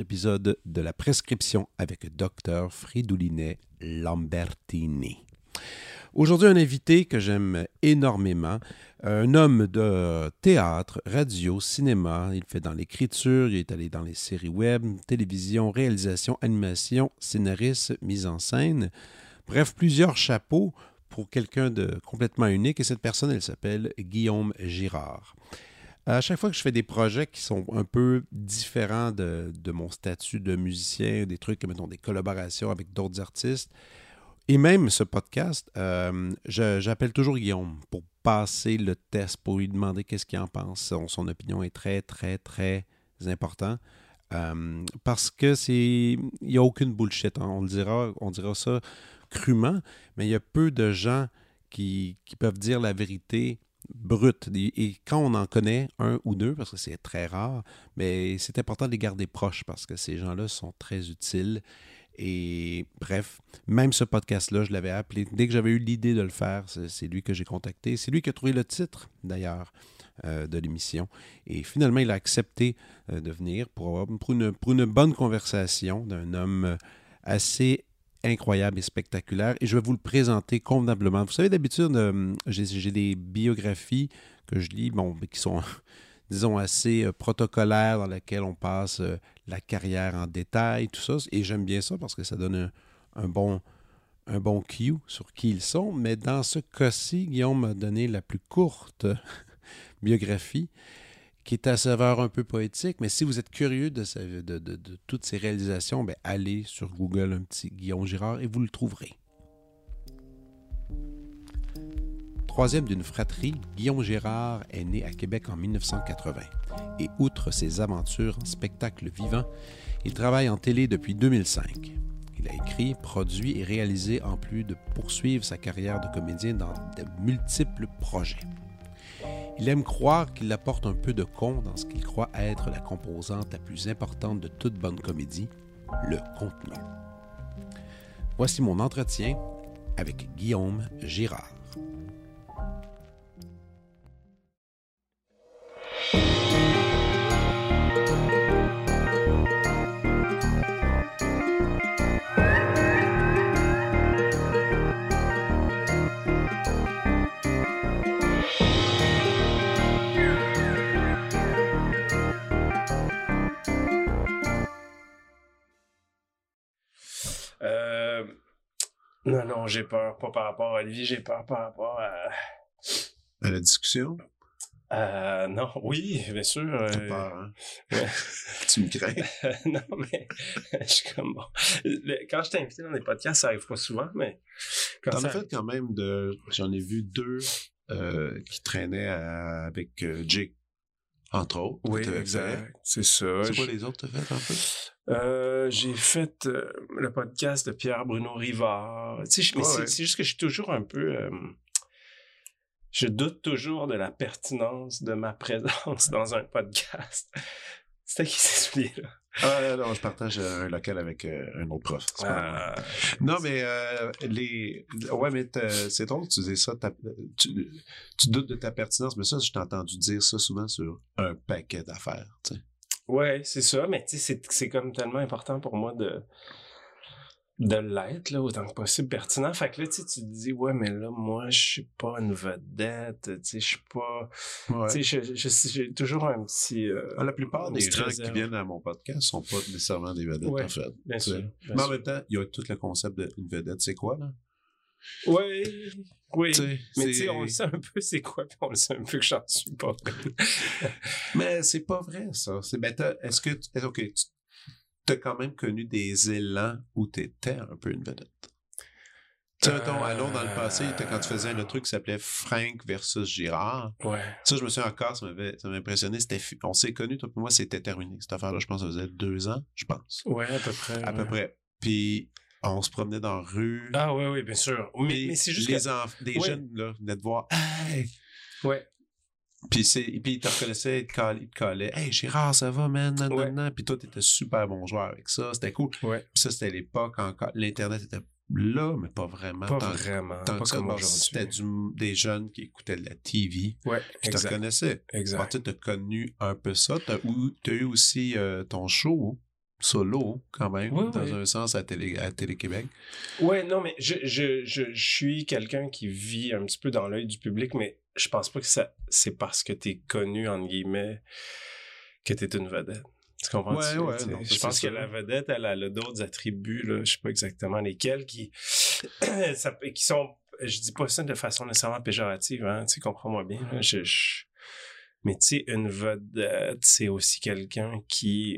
épisode de la prescription avec Dr Fridoulinet Lambertini. Aujourd'hui, un invité que j'aime énormément, un homme de théâtre, radio, cinéma. Il fait dans l'écriture, il est allé dans les séries web, télévision, réalisation, animation, scénariste, mise en scène. Bref, plusieurs chapeaux pour quelqu'un de complètement unique. Et cette personne, elle s'appelle Guillaume Girard. À chaque fois que je fais des projets qui sont un peu différents de, mon statut de musicien, des trucs, mettons, des collaborations avec d'autres artistes, et même ce podcast, euh, j'appelle toujours Guillaume pour passer le test, pour lui demander qu'est-ce qu'il en pense. Son, opinion est très, très, très important. Euh, parce que c'est. Il n'y a aucune bullshit. Hein. On, le dira, on dira ça crûment, mais il y a peu de gens qui, qui peuvent dire la vérité brute. Et quand on en connaît un ou deux, parce que c'est très rare, mais c'est important de les garder proches parce que ces gens-là sont très utiles. Et bref, même ce podcast-là, je l'avais appelé. Dès que j'avais eu l'idée de le faire, c'est lui que j'ai contacté. C'est lui qui a trouvé le titre, d'ailleurs, euh, de l'émission. Et finalement, il a accepté euh, de venir pour, une, pour une bonne conversation d'un homme assez incroyable et spectaculaire. Et je vais vous le présenter convenablement. Vous savez, d'habitude, euh, j'ai des biographies que je lis, bon, qui sont, disons, assez euh, protocolaires, dans lesquelles on passe euh, la carrière en détail, tout ça. Et j'aime bien ça parce que ça donne un, bon un bon cue sur qui ils sont. Mais dans ce cas-ci, Guillaume m'a donné la plus courte biographie qui est à saveur un peu poétique, mais si vous êtes curieux de, toutes ces réalisations, ben allez sur Google un petit Guillaume Girard et vous le trouverez. Troisième d'une fratrie, Guillaume Girard est né à Québec en 1980 et outre ses aventures en spectacle vivant, il travaille en télé depuis 2005. Il a écrit, produit et réalisé en plus de poursuivre sa carrière de comédien dans de multiples projets. Il aime croire qu'il apporte un peu de con dans ce qu'il croit être la composante la plus importante de toute bonne comédie, le contenu. Voici mon entretien avec Guillaume Girard. Non, non, j'ai peur. Pas par rapport à Olivier, j'ai peur par rapport à. À la discussion? Euh, non, oui, bien sûr. Euh, peur, hein? tu me crains? non, mais je suis comme bon. quand je t'ai invité dans les podcasts, ça arrive pas souvent, mais. T'en as fait quand même de. J'en ai vu deux euh, qui traînaient avec euh, Jake, entre autres. Oui, exact. C'est ça. C'est quoi les autres t'as fait un peu? Euh, j'ai fait euh, le podcast de Pierre Bruno Rivard. Tu sais, c'est juste que je suis toujours un peu. Euh, je doute toujours de la pertinence de ma présence dans un podcast. C'était qui s'est là? Ah non, je partage un local avec un autre prof. Ah, non, mais les. Ouais, mais c'est drôle, tu dis ça. Tu, tu, doutes de ta pertinence, mais ça, je t'ai entendu dire ça souvent sur un paquet d'affaires. Tu sais. Ouais, c'est ça, mais tu sais, c'est comme tellement important pour moi de de l'être là autant que possible pertinent. Fait que là tu te dis ouais mais là moi je suis pas une vedette tu sais je suis pas tu sais j'ai toujours un petit euh, ah, la plupart des gens qui viennent à mon podcast sont pas nécessairement des vedettes en fait bien sûr, mais en même temps il y a tout le concept d'une vedette c'est quoi là? Oui, oui. mais tu sais, on le sait un peu c'est quoi, puis on le sait un peu que j'en suis pas. mais c'est pas vrai, ça. C'est ben, est-ce que OK, tu as quand même connu des élans où tu étais un peu une vedette? Tu sais, ton allons dans le passé, quand tu faisais un truc qui s'appelait Frank versus Girard. Ouais. Ça, je me suis encore, ça m'avait impressionné. On s'est connus, toi, pour moi, c'était terminé. Cette affaire-là, je pense, ça faisait deux ans, je pense. Ouais, à peu près. À peu près. Puis on se promenait dans la rue. Ah oui, oui, bien sûr. Mais, c'est juste les que... des jeunes là, venaient te voir. Hey! Ouais. Puis, c'est, puis il te reconnaissait, il te collait, il te collait. Hey, Gérard, ça va, man? Nan, Ouais. nan, nan. Puis toi, t'étais super bon joueur avec ça. C'était cool. Ouais. Puis ça, c'était l'époque encore. L'Internet était là, mais pas vraiment. Pas Tant- vraiment. tant Pas que comme C'était du- des jeunes qui écoutaient de la TV. Ouais, Qui te reconnaissaient. Exact. tu as connu un peu ça. Tu as, eu aussi euh, ton show solo, quand même, dans un sens, à Télé- à Télé-Québec. Ouais, non, mais je, je, je, je suis quelqu'un qui vit un petit peu dans l'œil du public, mais je pense pas que ça c'est parce que t'es connu, entre guillemets, que t'es une vedette. Tu comprends? Ouais, ouais, non, je pense que la vedette, elle, elle a d'autres attributs, là, je sais pas exactement lesquels, qui, ça qui sont, je dis pas ça de façon nécessairement péjorative, hein, tu comprends-moi bien. là, je- je- mais tu sais, une vedette, c'est aussi quelqu'un qui,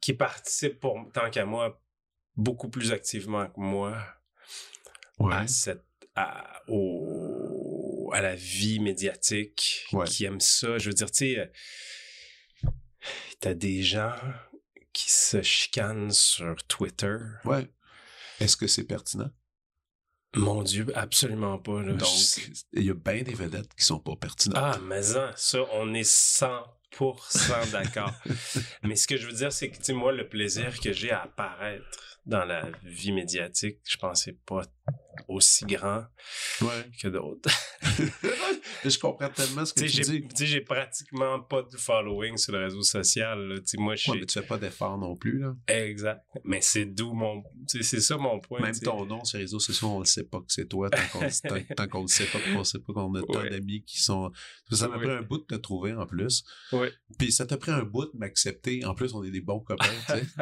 qui participe pour, tant qu'à moi, beaucoup plus activement que moi Ouais. à cette à, au, à la vie médiatique Ouais. qui aime ça. Je veux dire, tu sais, euh, t'as des gens qui se chicanent sur Twitter. Ouais. Est-ce que c'est pertinent? Mon Dieu, absolument pas. Là. Donc, il y a bien des vedettes qui sont pas pertinentes. Ah, mais ça, ça, on est 100% d'accord. mais ce que je veux dire, c'est que, tu sais, moi, le plaisir que j'ai à apparaître dans la vie médiatique, je c'est pas aussi grand Ouais. que d'autres. je comprends tellement ce que Tu dis. tu sais, j'ai pratiquement pas de following sur le réseau social. Tu moi, Ouais, mais tu fais pas d'efforts non plus, là. Exact. Mais c'est d'où mon... C'est ça mon point. Même ton nom sur les réseaux sociaux, on ne sait pas que c'est toi tant qu'on ne sait pas qu'on sait pas qu'on a tant d'amis qui sont. Ça m'a Oui. pris un bout de te trouver en plus. Ouais. Puis ça t'a pris un bout de m'accepter. En plus, on est des bons copains.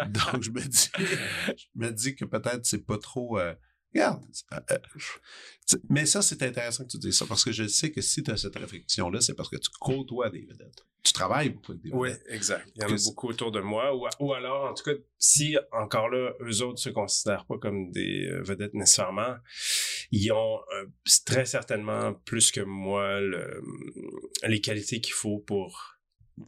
Donc je me dis, je me dis que peut-être c'est pas trop. euh, regarde. euh, euh, mais ça, c'est intéressant que tu dises ça parce que je sais que si tu as cette réflexion-là, c'est parce que tu côtoies des vedettes. Tu travailles beaucoup avec des Oui, vedettes. exact. Il y en a beaucoup autour de moi. Ou, ou alors, en tout cas, si encore là, eux autres se considèrent pas comme des euh, vedettes nécessairement, ils ont euh, très certainement plus que moi le- les qualités qu'il faut pour,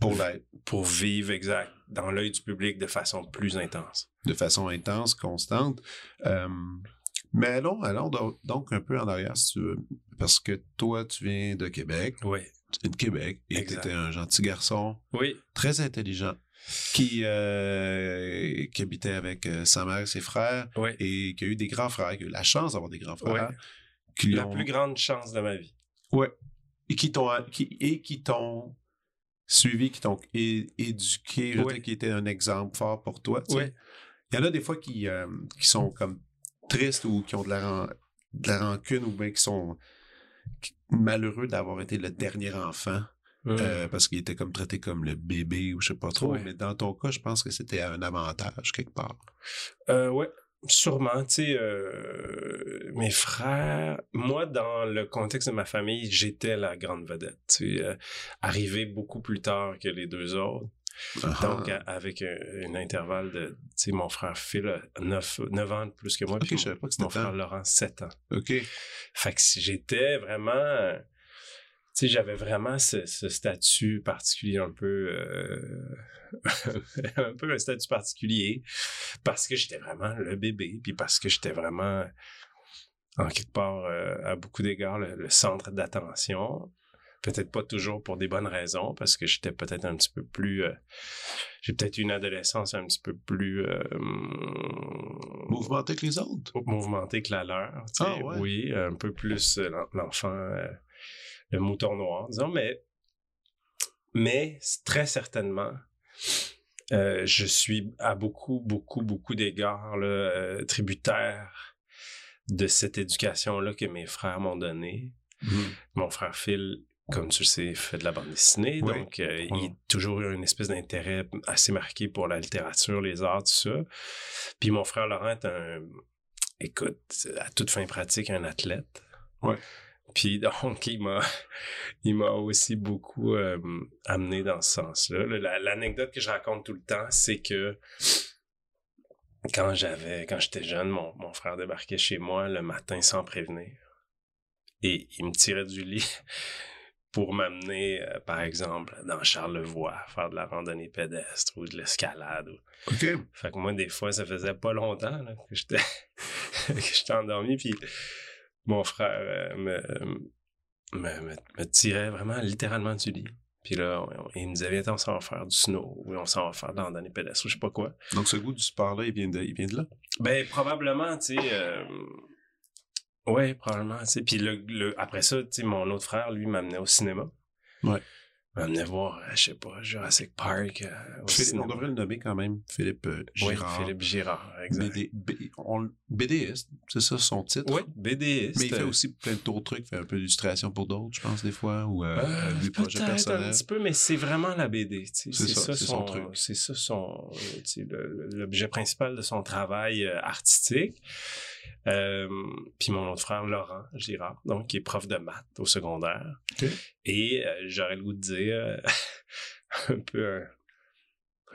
Pour l'être. pour vivre exact dans l'œil du public de façon plus intense. de façon intense, constante. Euh, mais allons, allons do- donc un peu en arrière, si tu veux. Parce que toi, tu viens de Québec, Oui. tu viens de Québec, et tu étais un gentil garçon, Oui. très intelligent, qui, euh, qui habitait avec euh, sa mère et ses frères, Oui. et qui a eu des grands frères, qui a eu la chance d'avoir des grands frères. Lui La ont- plus grande chance de ma vie. Ouais. Et qui t'ont qui, et qui t'ont suivi, qui t'ont éduqué, je dire, qui était un exemple fort pour toi. tu sais. Oui. Il y en a des fois qui, euh, qui sont comme tristes ou qui ont de la, ran- de la rancune ou bien qui sont malheureux d'avoir été le dernier enfant euh, parce qu'il était comme traité comme le bébé ou je sais pas trop. Ouais. Mais dans ton cas, je pense que c'était un avantage quelque part. Euh, ouais, sûrement. Tu sais, euh, mes frères, moi, dans le contexte de ma famille, j'étais la grande vedette. Tu sais, euh, arrivé beaucoup plus tard que les deux autres. Donc, Ah. à- avec un, un intervalle de, tu sais, mon frère Phil a 9, 9 ans de plus que moi, puis je savais pas que c'était mon frère. Laurent 7 ans. OK. Fait que si j'étais vraiment, tu sais, j'avais vraiment ce, ce statut particulier un peu, euh, un peu un statut particulier parce que j'étais vraiment le bébé, puis parce que j'étais vraiment, en quelque part, euh, à beaucoup d'égards, le, le centre d'attention. Peut-être pas toujours pour des bonnes raisons, parce que j'étais peut-être un petit peu plus... euh, j'ai peut-être eu une adolescence un petit peu plus... euh, Mouvementé que les autres. mouvementé que la leur. tu sais. Ah, ouais. Oui, un peu plus euh, l'en- l'enfant, le mouton noir, disons, mais, mais très certainement, euh, je suis à beaucoup, beaucoup, beaucoup d'égards euh, tributaire de cette éducation-là que mes frères m'ont donnée. Mon frère Phil, comme tu le sais, fait de la bande dessinée, Oui. donc euh, il a toujours eu une espèce d'intérêt assez marqué pour la littérature, les arts, tout ça. Puis mon frère Laurent est un, écoute, à toute fin pratique, un athlète. Ouais. Puis donc, il m'a, il m'a aussi beaucoup euh, amené dans ce sens-là. L'anecdote que je raconte tout le temps, c'est que quand j'avais, quand j'étais jeune, mon, mon frère débarquait chez moi le matin sans prévenir. Et il me tirait du lit pour m'amener, euh, par exemple, dans Charlevoix, faire de la randonnée pédestre ou de l'escalade. ou- OK. Fait que moi, des fois, ça faisait pas longtemps là, que j'étais que j'étais endormi. Puis mon frère euh, me, me, me, me tirait vraiment littéralement du lit. Puis là, on- il me disait, viens, on s'en va faire du snow, ou on s'en va faire dans, dans les pédestres, ou je sais pas quoi. Donc, ce goût du sport-là, il vient de, il vient de là? Ben, probablement, tu sais. Euh... Ouais, probablement, tu sais. Puis le, le- après ça, mon autre frère, lui, m'amenait au cinéma. Ouais. M'amenait voir, euh, je sais pas, Jurassic Park. euh, au Philippe, cinéma. on devrait le nommer quand même, Philippe euh, Oui, Girard. Philippe Girard, exact. BD, B- on- BDiste, c'est ça son titre? Oui, BDiste. Mais il fait aussi plein d'autres trucs, il fait un peu d'illustration pour d'autres, je pense, des fois, ou euh, Euh, des projets peut-être un personnels. petit peu, mais c'est vraiment la BD. C'est ça, son son, truc. c'est ça son, l'objet principal de son travail artistique. Euh, puis mon autre frère Laurent Girard, donc qui est prof de maths au secondaire. Et euh, j'aurais le goût de dire euh, un peu un,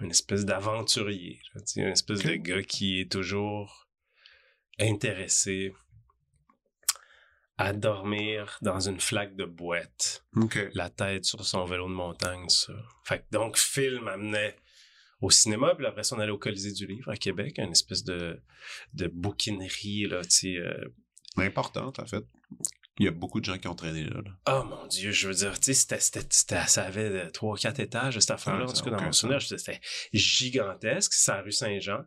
une espèce d'aventurier, une espèce de gars qui est toujours intéressé à dormir dans une flaque de boîte la tête sur son vélo de montagne, ça. Fait que donc, Phil m'amenait au cinéma, puis après ça, on allait au Colisée du Livre à Québec, une espèce de, de bouquinerie, là, tu sais. euh, Importante, en fait. Il y a beaucoup de gens qui ont traîné là. là. Oh mon Dieu, je veux dire, tu sais, ça avait euh, trois, quatre étages, cette affaire-là. Ouais, en tout cas, dans mon souvenir, c'était gigantesque. C'est à rue Saint-Jean.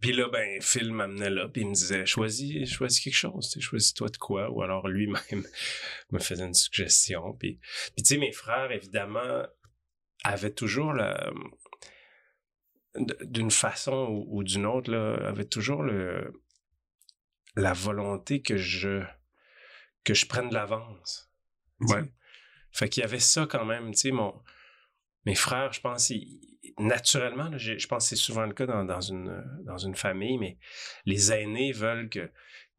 Puis là, ben, Phil m'amenait là, puis il me disait, choisis, choisis quelque chose, choisis-toi de quoi? Ou alors lui-même me faisait une suggestion. Puis, puis tu sais, mes frères, évidemment, avaient toujours la... d- d'une façon ou, ou d'une autre, là, avaient toujours le la volonté que je que je prenne de l'avance. Ouais. Fait qu'il y avait ça quand même, tu sais, mon mes frères, je pense, ils- naturellement, là, je pense que c'est souvent le cas dans, dans une dans une famille, mais les aînés veulent que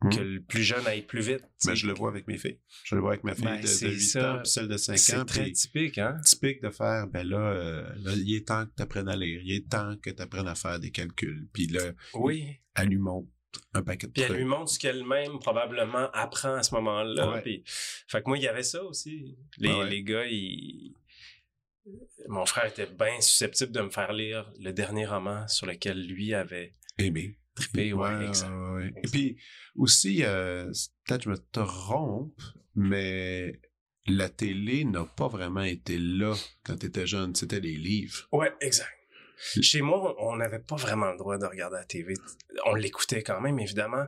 Mhm. que le plus jeune aille plus vite. tu Ben, je le vois avec mes filles. Je le vois avec ma fille Ben, de, de c'est 8 ça. ans, puis celle de 5 c'est ans. très puis typique, hein? typique de faire, ben là, euh, là, il est temps que tu apprennes à lire, il est temps que tu apprennes à faire des calculs. Puis là, Oui. elle lui montre un paquet de Puis elle lui montre ce qu'elle-même probablement apprend à ce moment-là. Ouais. Puis, fait que moi, il y avait ça aussi. Les, ouais. les gars, ils... mon frère était bien susceptible de me faire lire le dernier roman sur lequel lui avait Aimé. Trippé. Ouais, exact. ouais, ouais. Et puis aussi, euh, peut-être je me trompe, mais la télé n'a pas vraiment été là quand tu étais jeune. C'était les livres. Ouais, exact. Chez moi, on n'avait pas vraiment le droit de regarder la TV. On l'écoutait quand même, évidemment.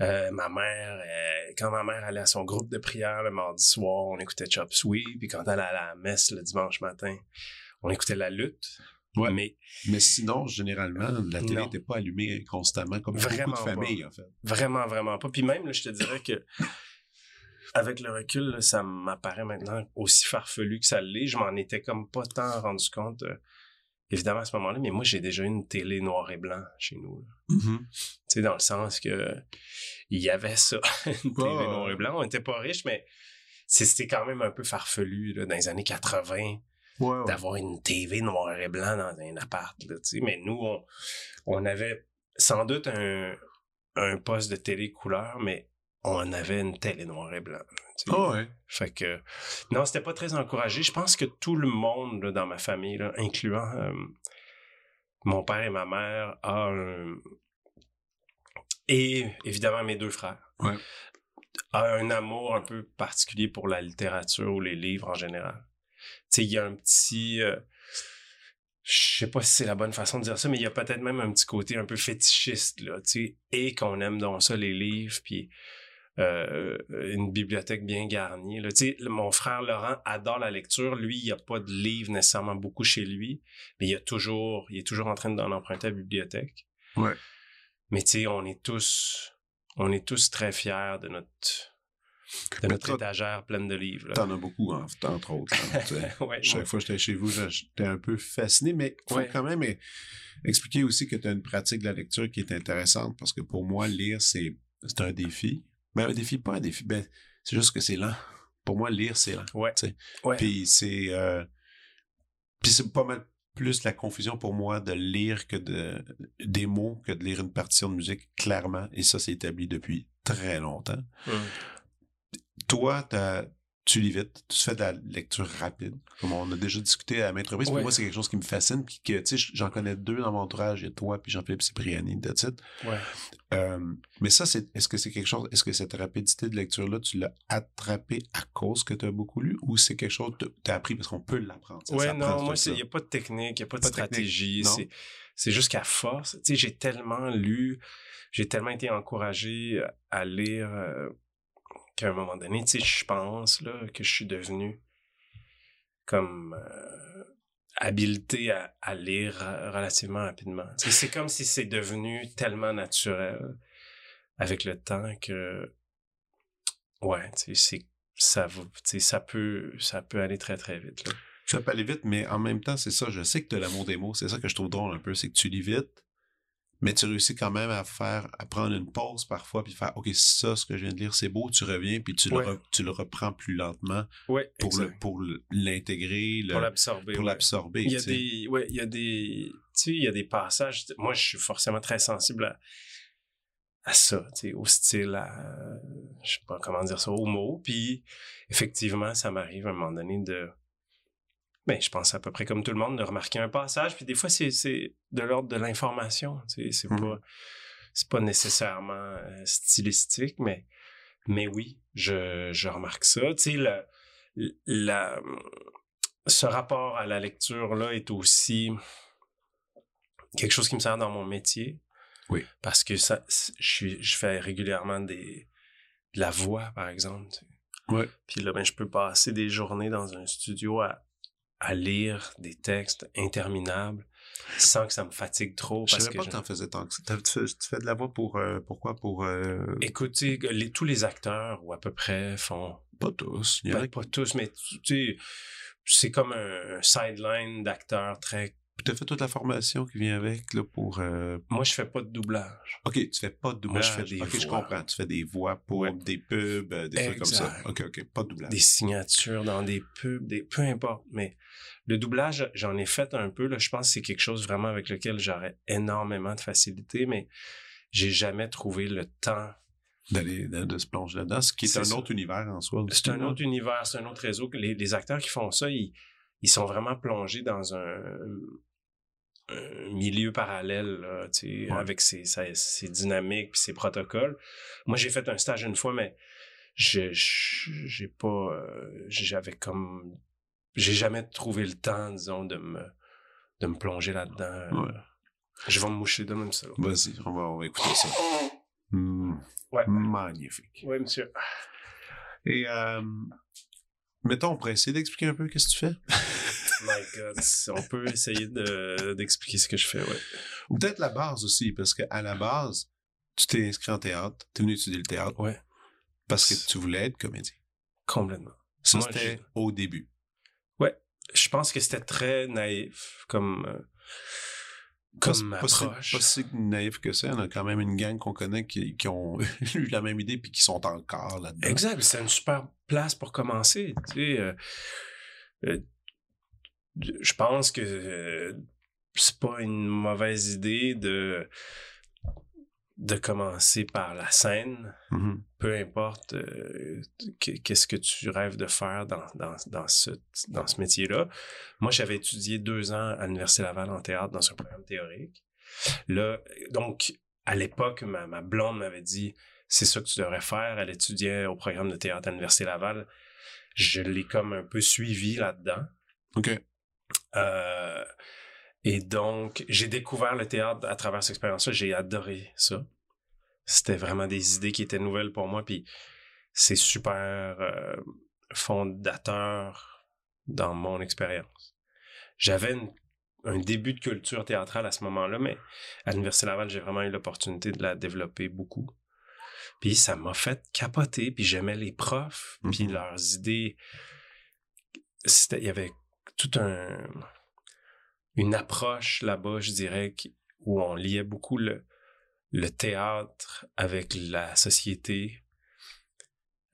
Euh, ma mère, euh, quand ma mère allait à son groupe de prière le mardi soir, on écoutait Chop Suey. Puis quand elle allait à la messe le dimanche matin, on écoutait la lutte. Ouais. Mais Mais sinon, généralement, la télé n'était pas allumée constamment comme Vraiment beaucoup de familles, en fait. Vraiment, vraiment pas. Puis même, là, je te dirais que avec le recul, là, ça m'apparaît maintenant aussi farfelu que ça l'est. Je m'en étais comme pas tant rendu compte, euh, évidemment, à ce moment-là, mais moi, j'ai déjà eu une télé noir et blanc chez nous. Mm-hmm. Tu sais, dans le sens que il y avait ça, une télé noir et blanc. On était pas riches, mais c'était quand même un peu farfelu, là, dans les années 80 Ouais, ouais. d'avoir une TV noir et blanc dans un appart. Là. Mais nous, on, on avait sans doute un, un poste de télé couleur, mais on avait une télé noir et blanc. Ah ouais. Fait que non, c'était pas très encouragé. Je pense que tout le monde là, dans ma famille, là, incluant euh, mon père et ma mère, a un... et évidemment mes deux frères, Ouais. a un amour un peu particulier pour la littérature ou les livres en général. Sais, il y a un petit euh, je sais pas si c'est la bonne façon de dire ça, mais il y a peut-être même un petit côté un peu fétichiste, là, tu sais, et qu'on aime donc ça, les livres, puis euh, une bibliothèque bien garnie. Là. Tu sais, le- mon frère Laurent adore la lecture. Lui, il n'y a pas de livres nécessairement beaucoup chez lui, mais il, a toujours, il est toujours en train d'en emprunter à la bibliothèque. Ouais. Mais tu sais, on est tous, on est tous très fiers de notre, Mais notre étagère pleine de livres. T'en as beaucoup, en- entre autres. hein. Ouais, Chaque ouais. fois que j'étais chez vous, j'étais un peu fasciné, mais il faut Ouais. quand même eh, expliquer aussi que tu as une pratique de la lecture qui est intéressante parce que pour moi, lire, c'est c'est un défi. Mais un défi, pas un défi, ben, c'est juste que c'est lent. Pour moi, lire, c'est lent. Ouais. Puis c'est euh, puis c'est pas mal plus la confusion pour moi de lire que de des mots que de lire une partition de musique, clairement. Et ça, c'est établi depuis très longtemps Hum. Toi, tu lis vite, tu fais de la lecture rapide. Comme on a déjà discuté à maintes reprises, Ouais. moi, c'est quelque chose qui me fascine. Puis que, tu sais, j'en connais deux dans mon entourage. A toi, puis Jean-Philippe Cipriani, that's it. Ouais. Euh, mais ça, c'est, est-ce que c'est quelque chose, est-ce que cette rapidité de lecture-là, tu l'as attrapé à cause que tu as beaucoup lu ou c'est quelque chose que tu as appris parce qu'on peut l'apprendre? ça Ouais, s'apprend, non, moi, il n'y a pas de technique, il n'y a pas de Pas stratégie. C'est, c'est juste qu'à force, tu sais, j'ai tellement lu, j'ai tellement été encouragé à lire euh, qu'à un moment donné, tu sais, je pense là, que je suis devenu comme euh, habilité à, lire euh, relativement rapidement. C'est comme si c'est devenu tellement naturel avec le temps que, ouais, tu sais, ça ça peut, ça peut aller très très vite là. Ça peut aller vite, mais en même temps, c'est ça. Je sais que tu as l'amour des mots. C'est ça que je trouve drôle un peu. C'est que tu lis vite, mais tu réussis quand même à faire, à prendre une pause parfois, puis faire, OK, ça, ce que je viens de lire, c'est beau. Tu reviens, puis tu, Ouais. le, re- tu le reprends plus lentement Ouais, pour, le, pour l'intégrer, le- pour l'absorber. pour ouais. l'absorber. Il y a des, ouais, il y a des, tu sais, il y a des passages. Moi, je suis forcément très sensible à, à ça, tu sais, au style, à, je sais pas comment dire ça, aux mots. Puis, effectivement, ça m'arrive à un moment donné de, ben, je pense à peu près comme tout le monde, de remarquer un passage. Puis des fois, c'est, c'est de l'ordre de l'information, tu sais, c'est Mhm. pas, c'est pas nécessairement euh, stylistique, mais, mais oui, je, je remarque ça. Tu sais, le, la, ce rapport à la lecture-là est aussi quelque chose qui me sert dans mon métier. Oui. Parce que ça, je, suis, je fais régulièrement des, de la voix, par exemple. tu sais. Ouais. Puis là, ben, je peux passer des journées dans un studio à, à lire des textes interminables sans que ça me fatigue trop. Je Parce savais que pas je- que t'en faisais tant que ça. Tu fais, tu fais de la voix pour, euh, pourquoi? Pour, euh, Écoutez, les, tous les acteurs, ou à peu près, font pas tous. Il y a Ben, pas tous, mais tu tu sais, c'est comme un sideline d'acteurs très. Qui t'as fait toute la formation qui vient avec, là, pour, euh, Moi, je fais pas de doublage. OK, tu fais pas de Moi, doublage. je fais des OK, je comprends. Tu fais des voix pour Ouais. des pubs, euh, des trucs comme ça. OK, OK, pas de doublage. Des signatures dans des pubs, des peu importe. Mais le doublage, j'en ai fait un peu. Là, je pense que c'est quelque chose vraiment avec lequel j'aurais énormément de facilité, mais j'ai jamais trouvé le temps. D'aller, de, de se plonger là-dedans, ce qui est, un ça. autre univers en soi. C'est un autre univers, c'est un autre réseau. Les, les acteurs qui font ça, ils, ils sont vraiment plongés dans un, un milieu parallèle, là, Ouais. avec ses, dynamiques puis ses protocoles. Moi, j'ai fait un stage une fois, mais j'ai pas, euh, j'avais comme, j'ai jamais trouvé le temps, disons, de me, de me plonger là-dedans. Ouais. Je vais me moucher de même ça. Vas-y, on va, on va écouter ça. Hmm, Ouais. Magnifique. Oui, monsieur. Et, euh, mettons, on pourrait essayer d'expliquer un peu qu'est-ce que tu fais. My God, on peut essayer de- d'expliquer ce que je fais, ouais. Ou peut-être la base aussi, parce qu'à la base, tu t'es inscrit en théâtre, tu es venu étudier le théâtre Ouais, parce que tu voulais être comédien. complètement. Ça, c'était au début. je pense que c'était très naïf comme euh, Pas- comme pas, si, pas si naïf que ça. On a quand même une gang qu'on connaît qui, qui ont eu la même idée puis qui sont encore là-dedans. Exact, c'est une super place pour commencer. Tu sais, euh, euh, je pense que euh, c'est pas une mauvaise idée de de commencer par la scène, Mhm. peu importe euh, qu- qu'est-ce que tu rêves de faire dans, dans, dans ce, dans ce métier-là. Moi, j'avais étudié deux ans à l'Université Laval en théâtre dans un programme théorique. Là, donc, à l'époque, ma, ma blonde m'avait dit c'est ça que tu devrais faire. Elle étudiait au programme de théâtre à l'Université Laval. Je l'ai comme un peu suivi là-dedans. OK. Euh, et donc, j'ai découvert le théâtre à travers cette expérience-là. J'ai adoré ça. C'était vraiment des idées qui étaient nouvelles pour moi. Puis c'est super euh, fondateur dans mon expérience. J'avais un début de culture théâtrale à ce moment-là, mais à l'Université Laval, j'ai vraiment eu l'opportunité de la développer beaucoup. Puis ça m'a fait capoter, puis j'aimais les profs, puis Mhm. leurs idées. Il y avait tout un une approche là-bas, je dirais, où on liait beaucoup le, théâtre avec la société.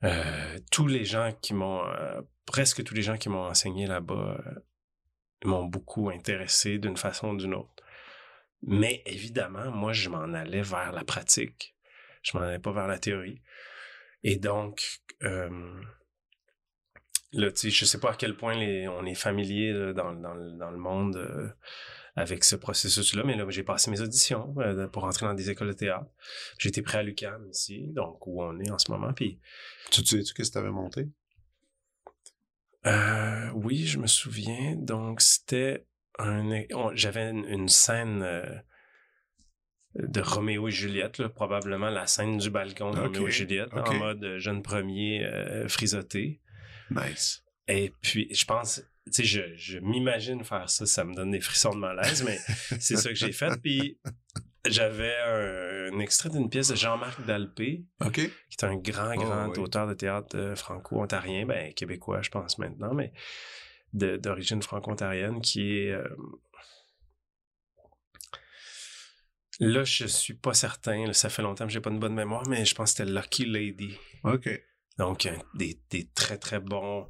Euh, tous les gens qui m'ont, euh, presque tous les gens qui m'ont enseigné là-bas euh, m'ont beaucoup intéressé d'une façon ou d'une autre. Mais évidemment, moi, je m'en allais vers la pratique. Je m'en allais pas vers la théorie. Et donc, là, tu sais, je sais pas à quel point les, on est familier là, dans, dans, le- dans le monde euh, avec ce processus-là, mais là, j'ai passé mes auditions euh, pour entrer dans des écoles de théâtre. J'ai été prêt à l'UQAM ici, donc où on est en ce moment. Puis, Tu te sais-tu qu'est-ce que tu avais monté? euh, oui, je me souviens. Donc, c'était un, j'avais une, une scène de Roméo et Juliette, là, probablement la scène du balcon de Roméo et Juliette, en mode jeune premier euh, frisotté. Nice. Et puis, je pense, tu sais, je, je m'imagine faire ça, ça me donne des frissons de malaise, mais c'est ça que j'ai fait. Puis, j'avais un, un extrait d'une pièce de Jean-Marc Dalpé, qui est un grand, Oh, grand oui. auteur de théâtre euh, franco-ontarien, ben, québécois, je pense maintenant, mais d'origine franco-ontarienne, qui est... euh, Là, je suis pas certain, là, ça fait longtemps que j'ai pas une bonne mémoire, mais je pense que c'était Lucky Lady. OK. Donc, des, des très, très bons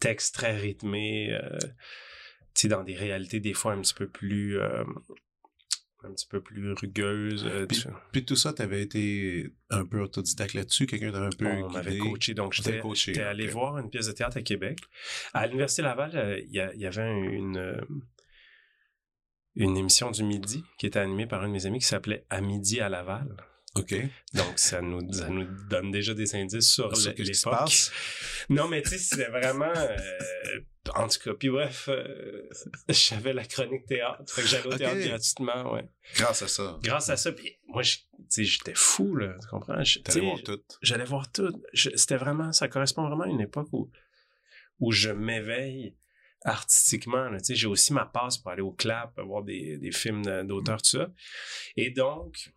textes très rythmés, euh, dans des réalités des fois un petit peu plus, euh, un petit peu plus rugueuses. euh, Puis, tu- puis tout ça, tu avais été un peu autodidacte là-dessus? Quelqu'un t'avait un peu on m'avait coaché, donc j'étais allé voir une pièce de théâtre à Québec. À l'Université Laval, euh, il y, a- il y avait une, euh, une émission du midi qui était animée par un de mes amis qui s'appelait À midi à Laval. OK. Donc, ça nous, ça nous donne déjà des indices sur l'époque. passe? Non, mais tu sais, c'était vraiment... euh, en tout cas, puis bref, euh, j'avais la chronique théâtre. Fait que j'allais au théâtre gratuitement, ouais. Grâce à ça. Grâce à ça, puis moi, je- tu sais, j'étais fou, là, tu comprends? Sais, voir tout. J'allais voir tout. C'était vraiment... Ça correspond vraiment à une époque où, où je m'éveille artistiquement. là. Tu sais, J'ai aussi ma passe pour aller au clap, voir des, des films d'auteurs, tout ça. Et donc,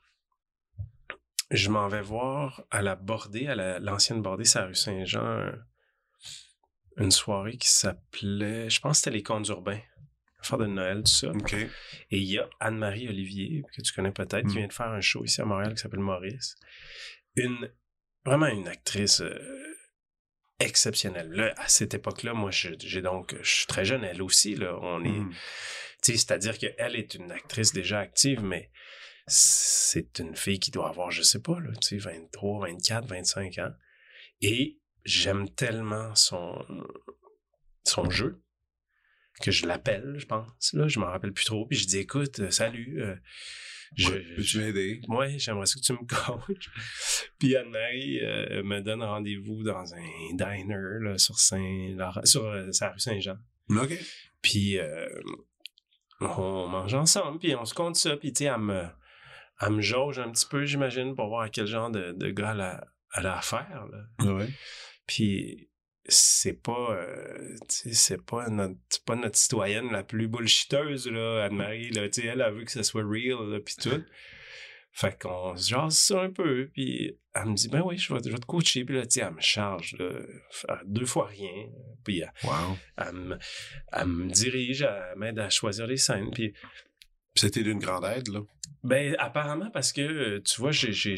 je m'en vais voir à la Bordée, à la- l'ancienne Bordée, c'est à la rue Saint-Jean, un- une soirée qui s'appelait, je pense que c'était les Contes urbains, affaire de Noël, tout ça. Et il y a Anne-Marie Olivier, que tu connais peut-être, qui Mm. vient de faire un show ici à Montréal qui s'appelle Maurice. Une, vraiment une actrice euh, exceptionnelle. Là, à cette époque-là, moi, je- j'ai donc, je suis très jeune, elle aussi, là, on est, sais, c'est-à-dire qu'elle est une actrice déjà active, mais c'est une fille qui doit avoir, je sais pas, là, tu sais, 23, 24, 25 ans. Et j'aime tellement son, son jeu que je l'appelle, je pense, là, je m'en rappelle plus trop. Puis je dis, écoute, euh, salut, euh, je, Peux-tu je- m'aider? Ouais, j'aimerais ça que tu me coaches. Puis Anne-Marie euh, me donne rendez-vous dans un diner là, sur Saint sur sa rue Saint-Jean. OK. Puis on mange ensemble, puis on se compte ça, puis tu sais, elle me, elle me jauge un petit peu, j'imagine, pour voir à quel genre de, de gars elle a, elle a affaire. Là. Ouais. Puis c'est pas, euh, c'est pas notre, pas notre citoyenne la plus bullshiteuse, là, Anne-Marie, là, tu elle a vu que ça soit real, puis tout. Fait qu'on se jase ça un peu, puis elle me dit, ben oui, je vais, je vais te coacher, puis là, tu elle me charge, là, deux fois rien, puis elle, Wow. elle me, elle me dirige, elle m'aide à choisir les scènes, puis C'était d'une grande aide, là. Ben, apparemment, parce que, euh, tu vois, j'ai,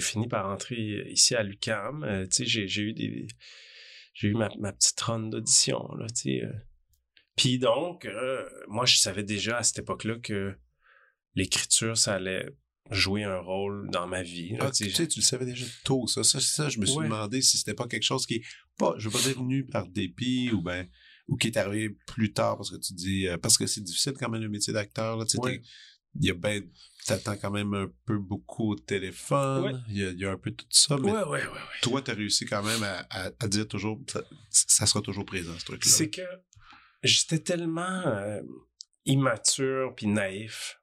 fini par entrer ici à l'UQAM. Euh, tu sais, j'ai, eu des... J'ai eu ma, ma petite run d'audition, là, tu sais. euh. Puis donc, euh, moi, je savais déjà à cette époque-là que l'écriture, ça allait jouer un rôle dans ma vie. là, Ah, tu sais. tu le savais déjà tôt, ça. Ça, ça je me suis Ouais. demandé si c'était pas quelque chose qui pas, je veux pas dire venu par dépit ou ben, ou qui est arrivé plus tard parce que tu dis, euh, parce que c'est difficile quand même le métier d'acteur, là, tu sais, Ouais. Il y a ben, t'attends quand même un peu beaucoup au téléphone, Ouais. il y, a, il y a un peu tout ça, mais Ouais, ouais, ouais, ouais. toi, t'as réussi quand même à, à- à dire toujours, ça, ça sera toujours présent, ce truc-là. C'est que j'étais tellement euh, immature puis naïf.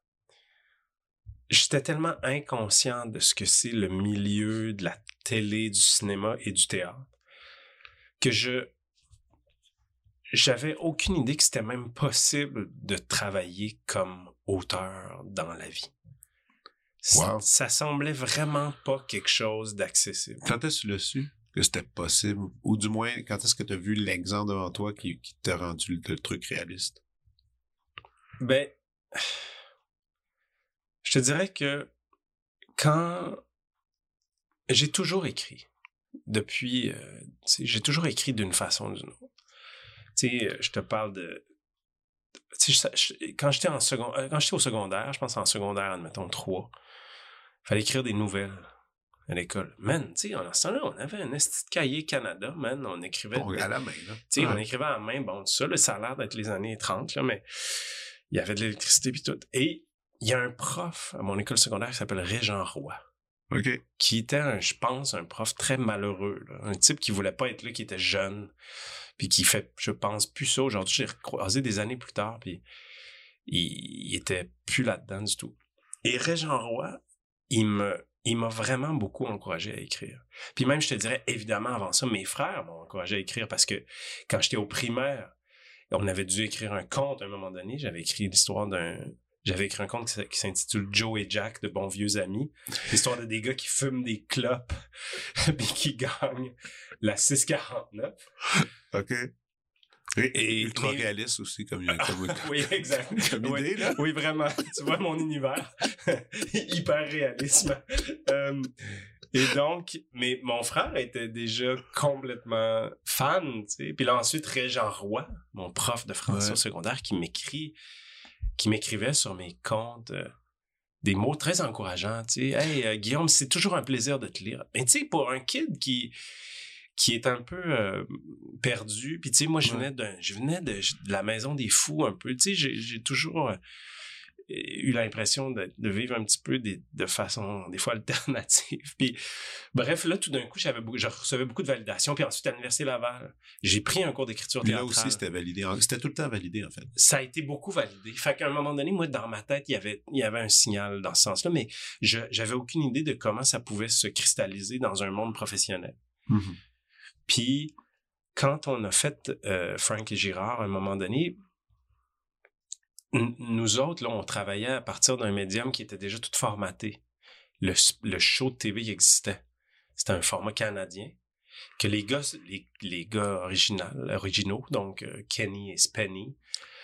J'étais tellement inconscient de ce que c'est le milieu de la télé, du cinéma et du théâtre que je j'avais aucune idée que c'était même possible de travailler comme auteur dans la vie. Wow. Ça semblait vraiment pas quelque chose d'accessible. Quand est-ce que tu l'as su que c'était possible? Ou du moins, quand est-ce que tu as vu l'exemple devant toi qui, qui t'a rendu le, le truc réaliste? Ben, je te dirais que quand j'ai toujours écrit, depuis, euh, j'ai toujours écrit d'une façon ou d'une autre. Tu sais, je te parle de, tu sais, je- je- quand j'étais en second, euh, quand j'étais au secondaire, je pense en secondaire, admettons 3, fallait écrire des nouvelles. à l'école. Man, tu sais, en ce temps-là, on avait un esti de cahier Canada, man, on écrivait... Bon, à la main, là. Tu sais, on écrivait à la main, bon, ça, là, ça a l'air d'être les années 30, là, mais il y avait de l'électricité puis tout. Et il y a un prof à mon école secondaire qui s'appelle Régent Roy, Qui était, un, je pense, un prof très malheureux, un type qui voulait pas être là, qui était jeune, puis qui fait, je pense, plus ça. Aujourd'hui, j'ai recroisé des années plus tard, puis il, il était plus là-dedans du tout. Et Régent Roy, il me, il m'a vraiment beaucoup encouragé à écrire. Puis même, je te dirais, évidemment, avant ça, mes frères m'ont encouragé à écrire parce que quand j'étais au primaire, on avait dû écrire un conte à un moment donné. J'avais écrit l'histoire d'un... J'avais écrit un conte qui s'intitule Joe et Jack de bons vieux amis. L'histoire de des gars qui fument des clopes puis qui gagnent la 649. OK. Et, ultra réaliste aussi, comme, comme, Oui, exact. comme Oui. idée, là. Oui, vraiment. Tu vois mon univers. Hyper réalisme. Euh, et donc, mais mon frère était déjà complètement fan, tu sais. Puis là, ensuite, Régent Roy, mon prof de français Ouais. au secondaire, qui m'écrit, qui m'écrivait sur mes comptes euh, des mots très encourageants, tu sais. Hey, euh, Guillaume, c'est toujours un plaisir de te lire. Mais tu sais, pour un kid qui qui est un peu euh, perdu. Puis tu sais, moi, je venais, d'un, je venais de, de la maison des fous un peu. Tu sais, j'ai, j'ai toujours eu l'impression de, de vivre un petit peu des, de façon, des fois, alternative. Puis bref, là, tout d'un coup, j'avais je recevais beaucoup de validation. Puis ensuite, à l'Université Laval, j'ai pris un cours d'écriture Puis là théâtrale. aussi, c'était validé. C'était tout le temps validé, en fait. ça a été beaucoup validé. Fait qu'à un moment donné, moi, dans ma tête, il y avait, il y avait un signal dans ce sens-là, mais je, j'avais aucune idée de comment ça pouvait se cristalliser dans un monde professionnel. Puis, quand on a fait euh, Frank et Girard, à un moment donné, nous autres, là, on travaillait à partir d'un médium qui était déjà tout formaté. Le, le show de TV existait. C'était un format canadien que les gars, les, les gars original, originaux, donc euh, Kenny et Spenny,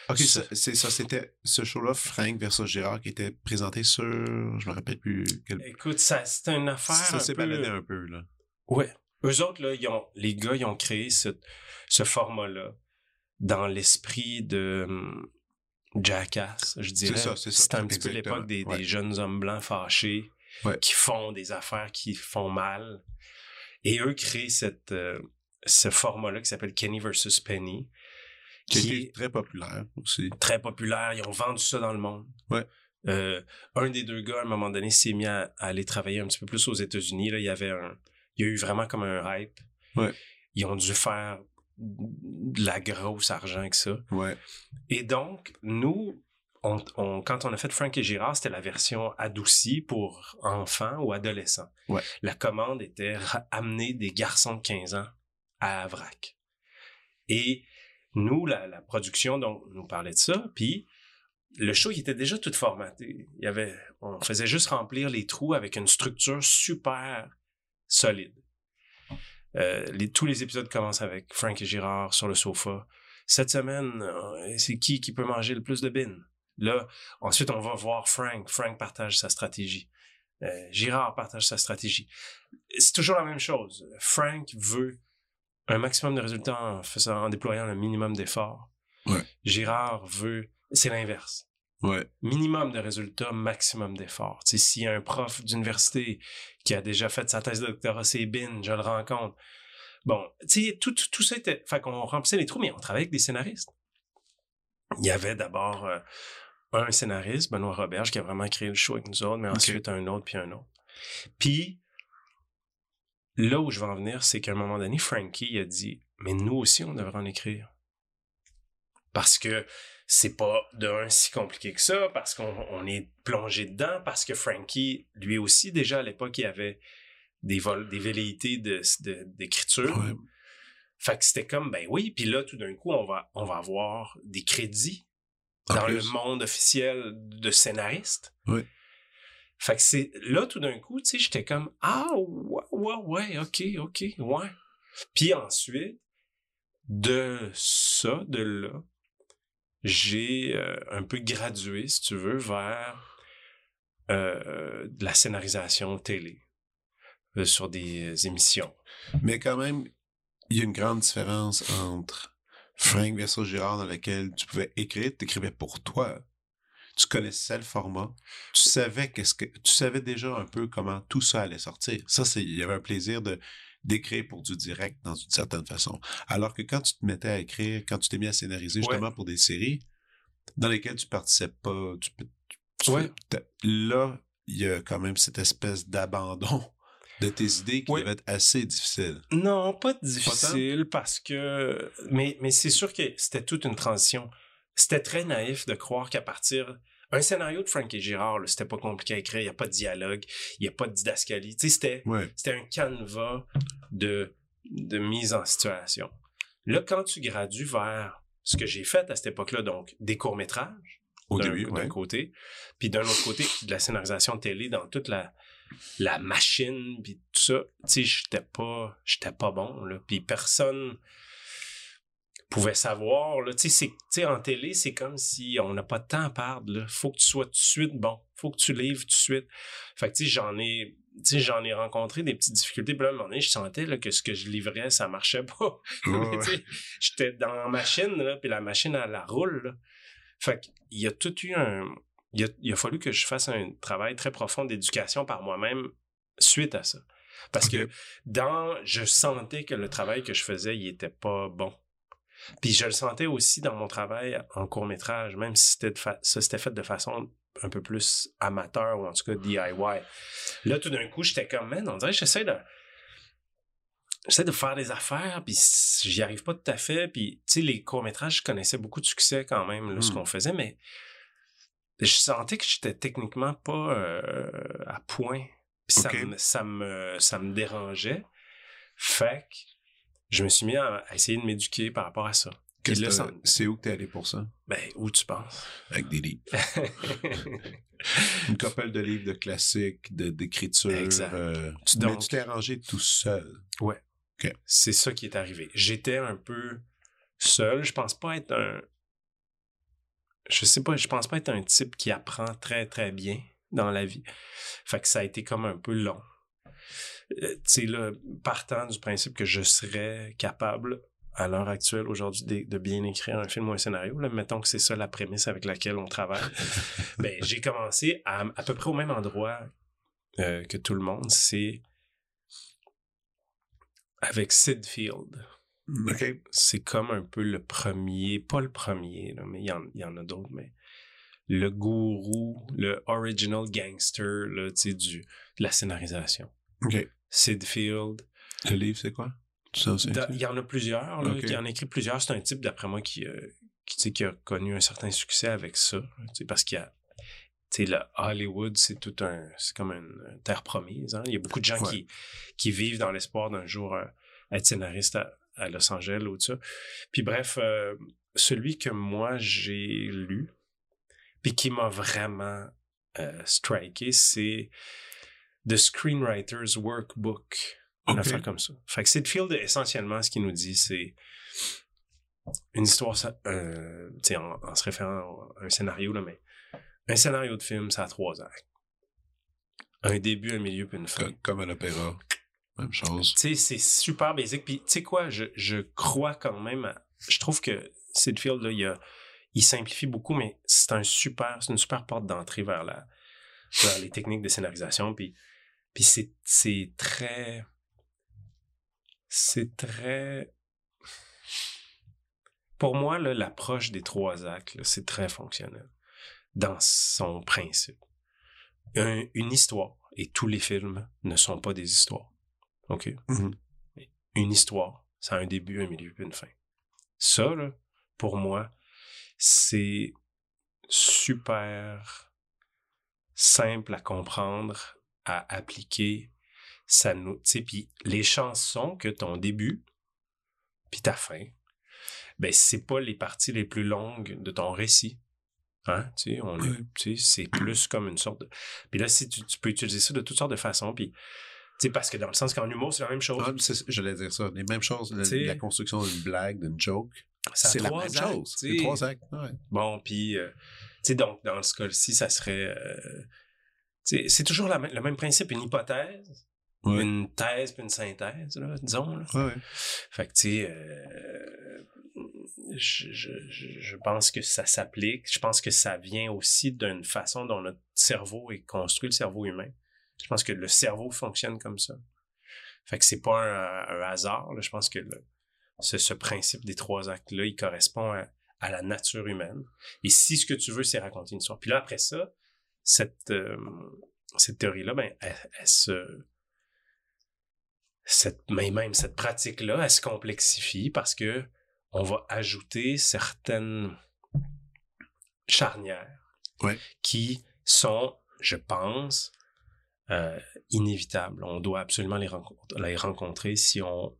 OK, Ça- ça- c'est ça, c'était ce show-là, Frank versus Gérard, qui était présenté sur, je me rappelle plus quel... écoute, ça, c'était une affaire Ça un s'est peu... baladé un peu, là. Ouais. Eux autres, là, ils ont, les gars, ils ont créé ce, ce format-là dans l'esprit de hum, Jackass, je dirais. ça, c'est ça. C'était un petit peu l'époque des, ouais. des jeunes hommes blancs fâchés Ouais. qui font des affaires qui font mal. Et eux créent cette, euh, ce format-là qui s'appelle Kenny versus Penny, Qui qui est très populaire aussi. très populaire. Ils ont vendu ça dans le monde. Ouais. Euh, un des deux gars, à un moment donné, s'est mis à, à aller travailler un petit peu plus aux États-Unis. Là, il y avait un, il y a eu vraiment comme un hype. Ouais. Ils ont dû faire de la grosse argent avec ça. Ouais. Et donc, nous, on, on- quand on a fait Frank et Girard, c'était la version adoucie pour enfants ou adolescents. Ouais. La commande était amener des garçons de 15 ans à Avrac. Et nous, la, la production, donc, nous parlait de ça, puis le show, il était déjà tout formaté. Il y avait, on faisait juste remplir les trous avec une structure super solide. Euh, les- tous les épisodes commencent avec Frank et Girard sur le sofa. Cette semaine, euh, c'est qui qui peut manger le plus de bines? Là, ensuite, on va voir Frank. Frank partage sa stratégie. Euh, Girard partage sa stratégie. C'est toujours la même chose. Frank veut un maximum de résultats en, faisant, en déployant le minimum d'efforts. Ouais. Girard veut... C'est l'inverse Ouais. minimum de résultats, maximum d'efforts. S'il y a un prof d'université qui a déjà fait sa thèse de doctorat, c'est bin, je le rencontre. Bon, tu sais, tout, tout, tout ça était... Fait qu'on remplissait les trous, mais on travaillait avec des scénaristes. Il y avait d'abord euh, un scénariste, Benoît Roberge, qui a vraiment créé le show avec nous autres, mais ensuite un autre, puis un autre. Puis, là où je veux en venir, c'est qu'à un moment donné, Frankie il a dit, mais nous aussi, on devrait en écrire. Parce que c'est pas de un si compliqué que ça, parce qu'on on est plongé dedans, parce que Frankie, lui aussi, déjà à l'époque, il avait des, vol, des velléités de, de- d'écriture. Ouais. Fait que c'était comme, ben oui, puis là, tout d'un coup, on va, on va avoir des crédits En dans plus. le monde officiel de scénariste. Oui. Fait que c'est là, tout d'un coup, tu sais, j'étais comme, ah, ouais, ouais, ouais, ok, ok, ouais. Puis ensuite, de ça, de là, j'ai euh, un peu gradué, si tu veux, vers euh, de la scénarisation télé euh, sur des émissions. Mais quand même, il y a une grande différence entre Frank versus Gérard dans laquelle tu pouvais écrire, tu écrivais pour toi. tu connaissais le format, tu savais qu'est-ce que tu savais déjà un peu comment tout ça allait sortir. Ça, c'est il y avait un plaisir de d'écrire pour du direct dans une certaine façon. Alors que quand tu te mettais à écrire, quand tu t'es mis à scénariser justement pour des séries dans lesquelles tu participes pas, tu, tu, là, il y a quand même cette espèce d'abandon de tes idées qui devait être assez difficile. Non, pas difficile parce que mais mais c'est sûr que c'était toute une transition. C'était très naïf de croire qu'à partir un scénario de Frankie Girard, c'était pas compliqué à écrire, il n'y a pas de dialogue, il n'y a pas de didascalie. C'était un canevas de, de mise en situation. Là, quand tu gradues vers ce que j'ai fait à cette époque-là, donc des courts-métrages, d'un côté, puis d'un autre côté, de la scénarisation de télé dans toute la, la machine, puis tout ça, tu sais, j'étais pas, j'étais pas bon, là. Puis personne pouvait savoir. Là. Tu sais, en télé, c'est comme si on n'a pas de temps à perdre. Là. Faut que tu sois tout de suite bon. Faut que tu livres tout de suite. Fait que tu sais, j'en ai. j'en ai rencontré des petites difficultés. Puis là, à un moment donné, je sentais là, que ce que je livrais, ça marchait pas. J'étais dans la machine, là, puis la machine, elle la roule. Là. Fait qu'il y a tout eu un... Il a, il a fallu que je fasse un travail très profond d'éducation par moi-même suite à ça. Parce que dans... Je sentais que le travail que je faisais, il était pas bon. Puis je le sentais aussi dans mon travail en court métrage, même si c'était ça s'était fait de façon un peu plus amateur ou en tout cas DIY. Là, tout d'un coup, j'étais comme, man, on dirait que j'essaie de j'essaie de faire des affaires, puis j'y arrive pas tout à fait. Puis, tu sais, les courts-métrages, je connaissais beaucoup de succès quand même, là, ce hmm. qu'on faisait, mais je sentais que j'étais techniquement pas euh, à point. Puis ça, me, ça, me, ça me dérangeait. Fait que je me suis mis à, essayer de m'éduquer par rapport à ça. C'est où que t'es allé pour ça? Ben, où tu penses? Avec des livres. Une couple de livres de classiques, d'écriture. Exact. Euh, mais tu t'es arrangé tout seul. Ouais. C'est ça qui est arrivé. J'étais un peu seul. Je pense pas être un. Je sais pas, je pense pas être un type qui apprend très très bien dans la vie. Fait que ça a été comme un peu long. Euh, sais, là, partant du principe que je serais capable à l'heure actuelle, aujourd'hui, de, bien écrire un film ou un scénario, là, mettons que c'est ça la prémisse avec laquelle on travaille, ben, j'ai commencé à, à peu près au même endroit euh, que tout le monde, c'est avec Sid Field. C'est comme un peu le premier, pas le premier, là, mais il y, y, en a d'autres, mais le gourou, le original gangster là, du, de la scénarisation. Sid Field. Le livre, c'est quoi? Il y en a plusieurs. Là, Il en a écrit plusieurs. C'est un type, d'après moi, qui, euh, qui, qui, a connu un certain succès avec ça. Parce qu'il y a. Sais, Hollywood, c'est tout un. C'est comme une terre promise. Hein. Il y a beaucoup de gens qui, qui vivent dans l'espoir d'un jour euh, être scénariste à, Los Angeles ou tout ça. Puis bref, euh, celui que moi j'ai lu, puis qui m'a vraiment striké, c'est The Screenwriter's Workbook. Une affaire comme ça. Fait que Sid Field, essentiellement, ce qu'il nous dit, c'est une histoire, euh, en, en se référant à un scénario, là, mais un scénario de film, ça a trois actes. Un début, un milieu, puis une fin. Comme, à l'opéra. Même chose. Tu sais, c'est super basique. Puis, tu sais quoi, je, je crois quand même, je trouve que Sid Field, là, il, a, il simplifie beaucoup, mais c'est un super, c'est une super porte d'entrée vers la, vers les techniques de scénarisation. Puis, puis c'est, c'est très... C'est très... Pour moi, l'approche des trois actes, c'est très fonctionnel dans son principe. une histoire, et tous les films ne sont pas des histoires. OK? Mm-hmm. Une histoire, ça a un début, un milieu, puis une fin. Ça, là, pour moi, c'est super simple à comprendre à appliquer, ça nous, tu sais, puis les chansons que ton début, puis ta fin, ben c'est pas les parties les plus longues de ton récit. Hein, tu sais, on tu sais, c'est plus comme une sorte de... Puis là, si tu, peux utiliser ça de toutes sortes de façons, puis... Tu sais, parce que dans le sens qu'en humour, c'est la même chose. Ah, j'allais dire ça. Les mêmes choses. La, construction d'une blague, d'une joke. C'est la même chose. C'est trois actes. Bon, puis... Euh, tu sais, donc, dans ce cas-ci, ça serait... Euh, c'est toujours le même principe, une hypothèse, une thèse puis une synthèse, là, disons. Là. Ouais. Fait que, tu sais, euh, je, je, je pense que ça s'applique. Je pense que ça vient aussi d'une façon dont notre cerveau est construit, le cerveau humain. Je pense que le cerveau fonctionne comme ça. Fait que c'est pas un, hasard. Je pense que ce, ce, principe des trois actes-là, il correspond à, à, la nature humaine. Et si ce que tu veux, c'est raconter une histoire. Puis là, après ça, cette, euh, cette théorie-là, ben, elle, elle, se... Cette, mais même cette pratique-là, elle se complexifie parce que on va ajouter certaines charnières qui sont, je pense, euh, inévitables. On doit absolument les, les rencontrer si on,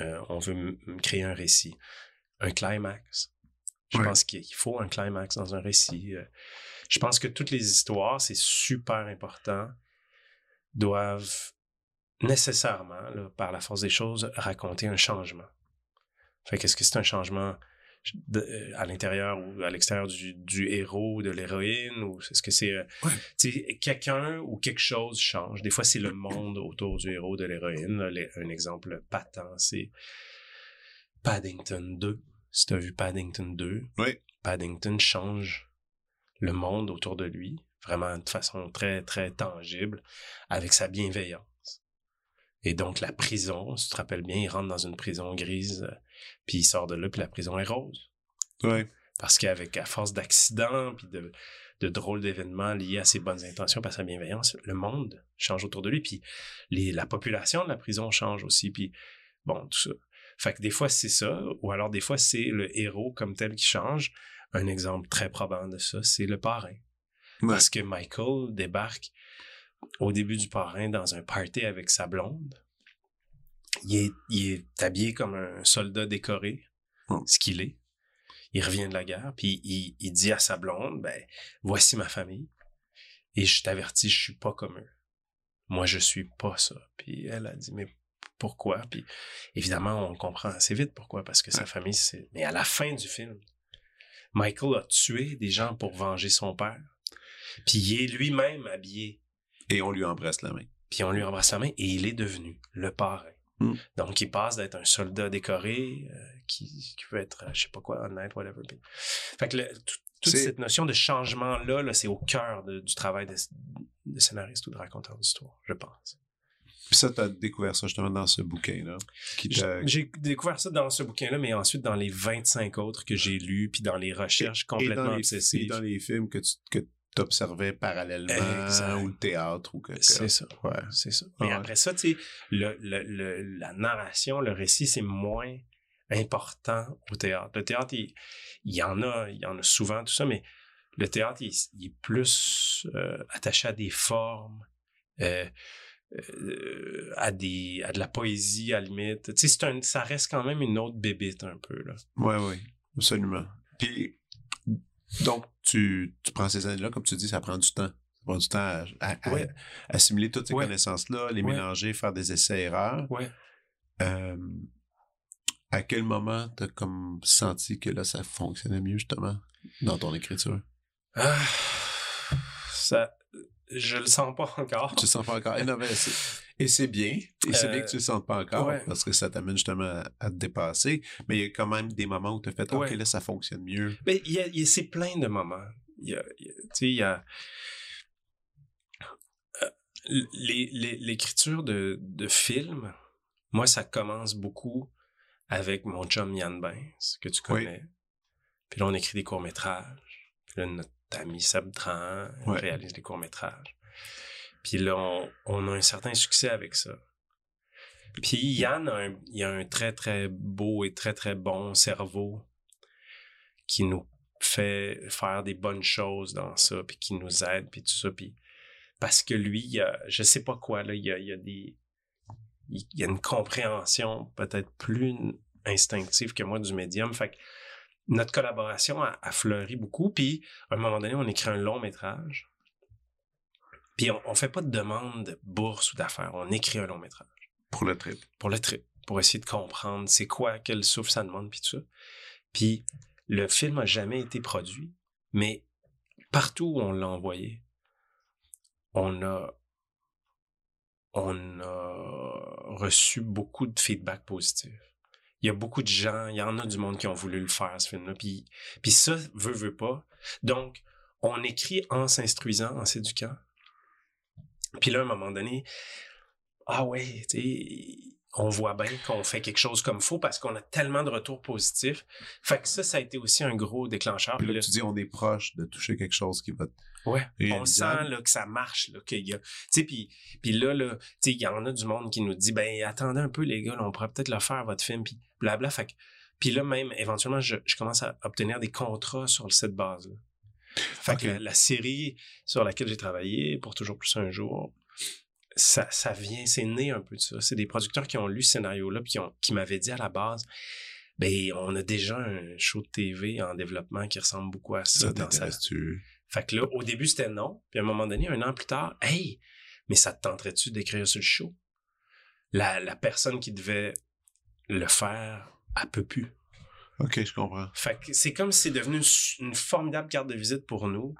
euh, on veut créer un récit. Un climax. Je pense qu'il faut un climax dans un récit. Euh. Je pense que toutes les histoires, c'est super important, doivent nécessairement, par la force des choses, raconter un changement. Fait qu'est-ce que c'est un changement euh, à l'intérieur ou à l'extérieur du, du, héros ou de l'héroïne ou est-ce que c'est euh, quelqu'un ou quelque chose change? Des fois c'est le monde autour du héros de l'héroïne un exemple patent c'est Paddington 2 si tu as vu Paddington 2 oui. Paddington change le monde autour de lui vraiment de façon très très tangible avec sa bienveillance et donc, la prison, si tu te rappelles bien, il rentre dans une prison grise, euh, puis il sort de là, puis la prison est rose. Oui. Parce qu'avec, à force d'accidents, puis de, de drôles d'événements liés à ses bonnes intentions, à sa bienveillance, le monde change autour de lui, puis les, la population de la prison change aussi, puis bon, tout ça. Fait que des fois, c'est ça, ou alors des fois, c'est le héros comme tel qui change. Un exemple très probant de ça, c'est le parrain. Parce que Michael débarque au début du parrain dans un party avec sa blonde. Il est, il est habillé comme un soldat décoré, ce qu'il est. Il revient de la guerre, puis il, il, dit à sa blonde, ben, voici ma famille, et je t'avertis, je suis pas comme eux. Moi, je suis pas ça. Puis elle a dit, mais pourquoi? Puis évidemment, on comprend assez vite pourquoi, parce que sa famille, c'est... Mais à la fin du film, Michael a tué des gens pour venger son père. Puis il est lui-même habillé et on lui embrasse la main. Puis on lui embrasse la main et il est devenu le parrain. Hmm. Donc, il passe d'être un soldat décoré euh, qui, qui peut être, euh, je sais pas quoi, honnête, whatever. Fait que toute cette notion de changement-là, -là, c'est au cœur du travail de, de, scénariste ou de raconteur d'histoire, je pense. Puis ça, tu as découvert ça justement dans ce bouquin-là? J'ai découvert ça dans ce bouquin-là, mais ensuite dans les 25 autres que j'ai lus, puis dans les recherches complètement obsessives. Et dans les films que tu, que t'observais parallèlement ou le théâtre ou quelque C'est ça. Ouais. C'est ça. Mais après ça, tu sais, le, le, la narration, le récit, c'est moins important au théâtre. Le théâtre, il, y en a, il y en a souvent, tout ça, mais le théâtre, il, est plus euh, attaché à des formes, euh, euh, à des à de la poésie à la limite. Tu sais, un, ça reste quand même une autre bébite un peu là. Ouais, ouais, absolument. Puis donc, tu, tu prends ces années-là, comme tu dis, ça prend du temps. Ça prend du temps à, assimiler toutes ces connaissances-là, les mélanger, faire des essais-erreurs. Ouais. Euh, à quel moment t'as comme senti que là, ça fonctionnait mieux, justement, dans ton écriture? Ah, ça, je le sens pas encore. Tu le sens pas encore. Et, et c'est bien. Et c'est bien que tu le sentes pas encore parce que ça t'amène justement à, te dépasser. Mais il y a quand même des moments où tu as fait OK, là, ça fonctionne mieux. Mais il y a, c'est plein de moments. Il y a, tu sais, il y a. Euh, l'écriture de, de films, moi, ça commence beaucoup avec mon chum Yann Bains, que tu connais. Puis là, on écrit des courts-métrages. Puis là, notre ami Sabtran réalise des courts-métrages. Puis là, on, a un certain succès avec ça. Puis Yann, a un, il a un très, très beau et très, très bon cerveau qui nous fait faire des bonnes choses dans ça, puis qui nous aide, puis tout ça. Puis parce que lui, il a, je sais pas quoi, là, il y a, il a des... Il y a une compréhension peut-être plus instinctive que moi du médium. Fait que notre collaboration a, a fleuri beaucoup. Puis, à un moment donné, on écrit un long métrage. Puis, on, on fait pas de demande de bourse ou d'affaires. On écrit un long métrage. Pour le trip. Pour le trip. Pour essayer de comprendre c'est quoi, quel souffle ça demande, puis tout ça. Puis, le film a jamais été produit, mais partout où on l'a envoyé, on a on a reçu beaucoup de feedback positif il y a beaucoup de gens, il y en a du monde qui ont voulu le faire, ce film-là. Puis, puis ça, veut, veut pas. Donc, on écrit en s'instruisant, en s'éduquant. Puis là, à un moment donné, ah ouais, tu sais, on voit bien qu'on fait quelque chose comme faux parce qu'on a tellement de retours positifs. Fait que ça, ça a été aussi un gros déclencheur. Puis là, tu dis, on est proche de toucher quelque chose qui va Ouais, on sent là, que ça marche, là, qu'il y a, tu sais, puis, puis là, là, tu sais, il y en a du monde qui nous dit, ben attendez un peu les gars, on pourrait peut-être le faire votre film, puis blabla, fait que, puis là même, éventuellement, je, je, commence à obtenir des contrats sur cette base-là. Fait que la, série sur laquelle j'ai travaillé pour toujours plus un jour, ça, ça vient, c'est né un peu de ça. C'est des producteurs qui ont lu ce scénario-là puis qui, ont, qui m'avaient dit à la base, ben on a déjà un show de TV en développement qui ressemble beaucoup à ça. dans sa... Fait que là, au début, c'était non. Puis à un moment donné, un an plus tard, hey, mais ça te tenterait-tu d'écrire sur le show? La, la personne qui devait le faire, elle peut plus. OK, je comprends. Fait que c'est comme si c'est devenu une, formidable carte de visite pour nous.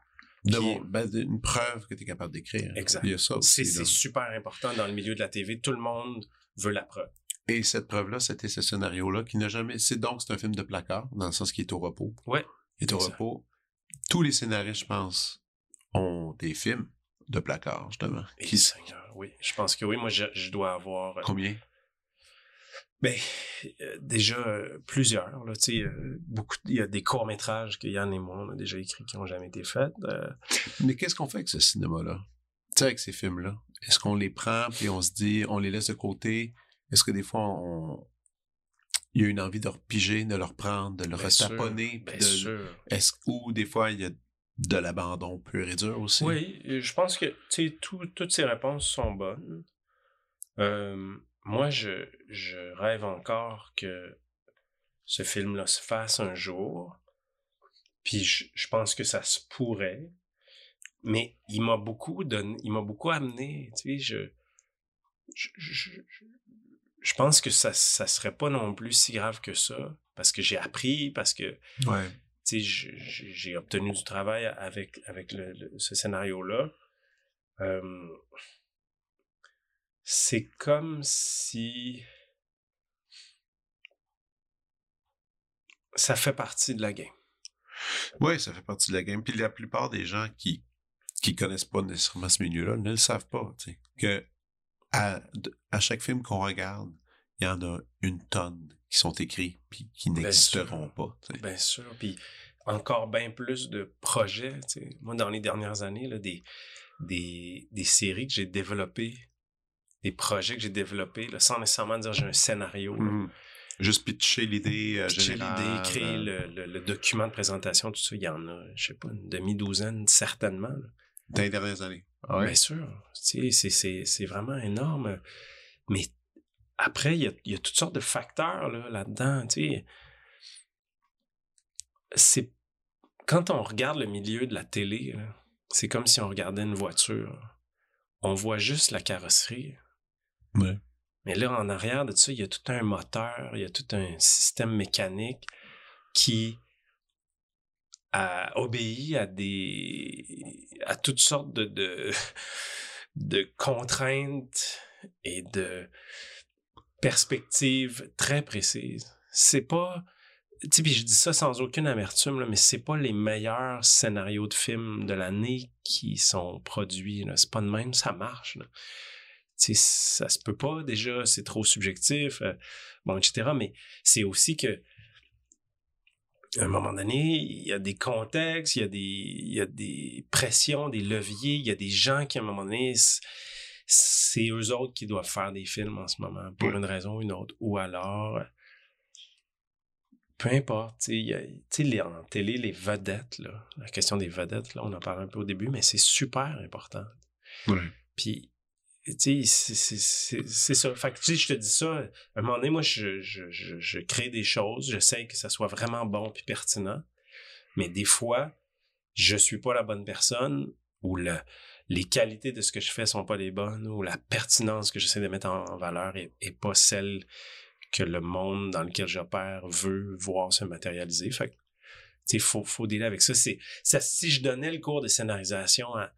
De ben, une preuve que tu es capable d'écrire. Exact. C'est super important dans le milieu de la TV. Tout le monde veut la preuve. Et cette preuve-là, c'était ce scénario-là qui n'a jamais. C'est donc c'est un film de placard, dans le sens qu'il est au repos. Ouais. Il est au repos. Tous les scénaristes, je pense, ont des films de placard, justement. Et qui... Seigneur, oui. Je pense que oui. Moi, je, je dois avoir. Euh, Combien? Ben, euh, déjà euh, plusieurs. Là, euh, beaucoup, il y a des courts-métrages que Yann et moi, on a déjà écrits qui n'ont jamais été faits. Mais qu'est-ce qu'on fait avec ce cinéma-là? Tu sais, avec ces films-là? Est-ce qu'on les prend puis on se dit, on les laisse de côté? Est-ce que des fois, on... il y a une envie de repiger, de leur prendre, de leur retaponner? de... Est-ce ou des fois, il y a de l'abandon pur et dur aussi? Oui, je pense que toutes ces réponses sont bonnes. Euh, moi, je, je rêve encore que ce film-là se fasse un jour. Puis je, je, pense que ça se pourrait. Mais il m'a beaucoup donné, il m'a beaucoup amené. Tu sais, je, je, je, je, pense que ça, ça serait pas non plus si grave que ça. Parce que j'ai appris, parce que ouais. j'ai obtenu du travail avec, avec le, ce scénario-là. Euh, c'est comme si ça fait partie de la game. Oui, ça fait partie de la game. Puis la plupart des gens qui qui connaissent pas nécessairement ce milieu-là ne le savent pas. Que à, à chaque film qu'on regarde, il y en a une tonne qui sont écrits puis qui n'existeront pas. Bien sûr. Puis encore bien plus de projets. Moi, dans les dernières années, là, des, des, des séries que j'ai développées des projets que j'ai développés, là, sans nécessairement dire j'ai un scénario. Mmh. Juste pitcher l'idée euh, générale. l'idée, créer euh. le, le, document de présentation, tout ça. Il y en a, je sais pas, une demi-douzaine, certainement. Dans les dernières années. Ah ouais? Bien sûr. C'est, vraiment énorme. Mais après, il y a, y a toutes sortes de facteurs là, là-dedans. C'est quand on regarde le milieu de la télé, c'est comme si on regardait une voiture. On voit juste la carrosserie. Mais là, en arrière de ça, il y a tout un moteur, il y a tout un système mécanique qui a obéi à des à toutes sortes de, de, contraintes et de perspectives très précises. C'est pas tu sais, je dis ça sans aucune amertume, là, mais c'est pas les meilleurs scénarios de films de l'année qui sont produits. C'est pas de même, ça marche. Là ça se peut pas déjà, c'est trop subjectif, euh, bon, etc. Mais c'est aussi que à un moment donné, il y a des contextes, il y a des, il y a des pressions, des leviers, il y a des gens qui, à un moment donné, c'est eux autres qui doivent faire des films en ce moment, pour une raison ou une autre. Ou alors, peu importe, tu sais, en télé, les vedettes, là, la question des vedettes, là, on en parle un peu au début, mais c'est super important. Puis, tu sais, c'est ça. Fait que, tu sais, je te dis ça, à un moment donné, moi, je, je, je, je crée des choses, j'essaie que ça soit vraiment bon puis pertinent, mais des fois, je suis pas la bonne personne ou le, les qualités de ce que je fais sont pas les bonnes ou la pertinence que j'essaie de mettre en, valeur est, pas celle que le monde dans lequel j'opère veut voir se matérialiser. Fait que, tu sais, faut, faut dealer avec ça. C'est, ça, si je donnais le cours de scénarisation à,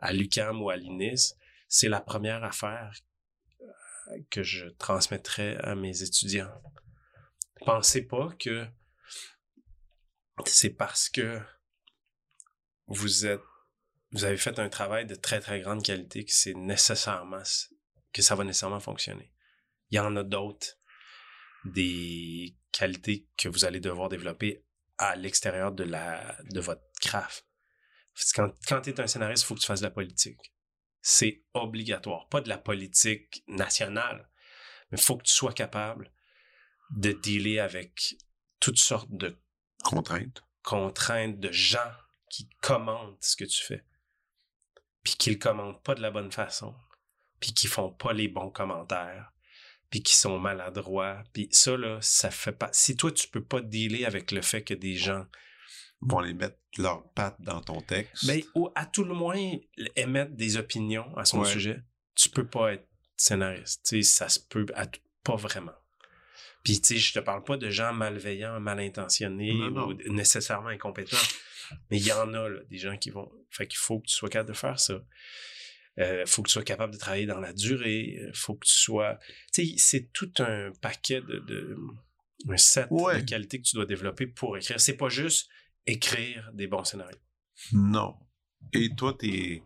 à l'UCAM ou à l'INIS, c'est la première affaire euh, que je transmettrais à mes étudiants. pensez pas que c'est parce que vous êtes vous avez fait un travail de très très grande qualité que c'est nécessairement que ça va nécessairement fonctionner. Il y en a d'autres des qualités que vous allez devoir développer à l'extérieur de la de votre craft. Quand, quand tu es un scénariste, il faut que tu fasses de la politique. C'est obligatoire. Pas de la politique nationale, mais il faut que tu sois capable de dealer avec toutes sortes de contraintes. Contraintes de gens qui commentent ce que tu fais. Puis qui le commentent pas de la bonne façon. Puis qui font pas les bons commentaires. Puis qui sont maladroits. Puis ça, là, ça fait pas... Si toi, tu peux pas dealer avec le fait que des gens vont les mettre leurs pattes dans ton texte. Mais ben, ou à tout le moins émettre des opinions à son sujet. Tu peux pas être scénariste. sais, ça se peut pas vraiment. Puis, tu sais, je te parle pas de gens malveillants, mal intentionnés ou nécessairement incompétents. Mais il y en a, là, des gens qui vont. Fait qu'il faut que tu sois capable de faire ça. Euh, faut que tu sois capable de travailler dans la durée. Faut que tu sois. Tu sais, c'est tout un paquet de. de un set de qualités que tu dois développer pour écrire. C'est pas juste écrire des bons scénarios. Non. Et toi, t'es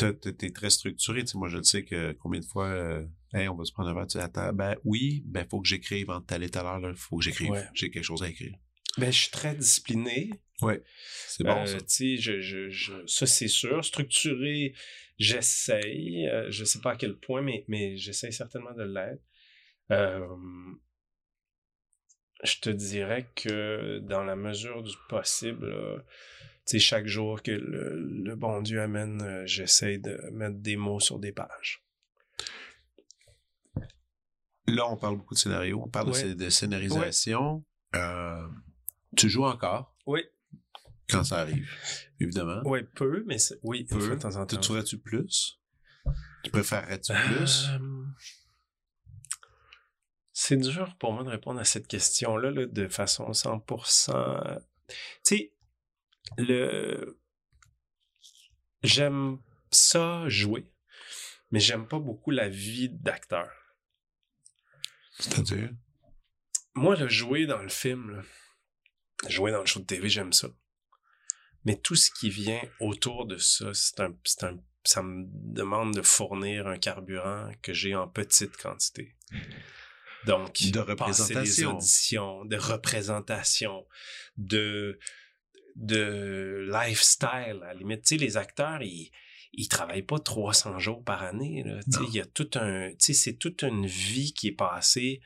es, très structuré. moi, je le sais que combien de fois, euh, on va se prendre un verre, tu attends, ben oui, ben faut que j'écrive entre telle et telle heure, il faut que j'écrive. J'ai quelque chose à écrire. Ben, je suis très discipliné. Oui, c'est bon euh, ça. Je, je, je, ça, c'est sûr. Structuré, j'essaye. Euh, je sais pas à quel point, mais, mais j'essaye certainement de l'être. Euh, je te dirais que dans la mesure du possible, sais, chaque jour que le, bon Dieu amène, euh, j'essaie de mettre des mots sur des pages. Là, on parle beaucoup de scénario, on parle de, scénarisation. Euh, tu joues encore? Oui. Quand ça arrive, évidemment. Oui, peu, mais oui, peu. de temps en temps. Tu tu plus? Tu préférerais-tu plus? C'est dur pour moi de répondre à cette question-là là, de façon 100%. Tu sais, le j'aime ça jouer, mais j'aime pas beaucoup la vie d'acteur. C'est-à-dire? Moi, le jouer dans le film, jouer dans le show de TV, j'aime ça. Mais tout ce qui vient autour de ça, c'est un, un, ça me demande de fournir un carburant que j'ai en petite quantité. Donc, de représentation. auditions, de représentation, de de lifestyle, à la limite. Tu sais, les acteurs, ils, ils travaillent pas 300 jours par année. Là. Tu sais, il y a tout un, tu sais, c'est toute une vie qui est passée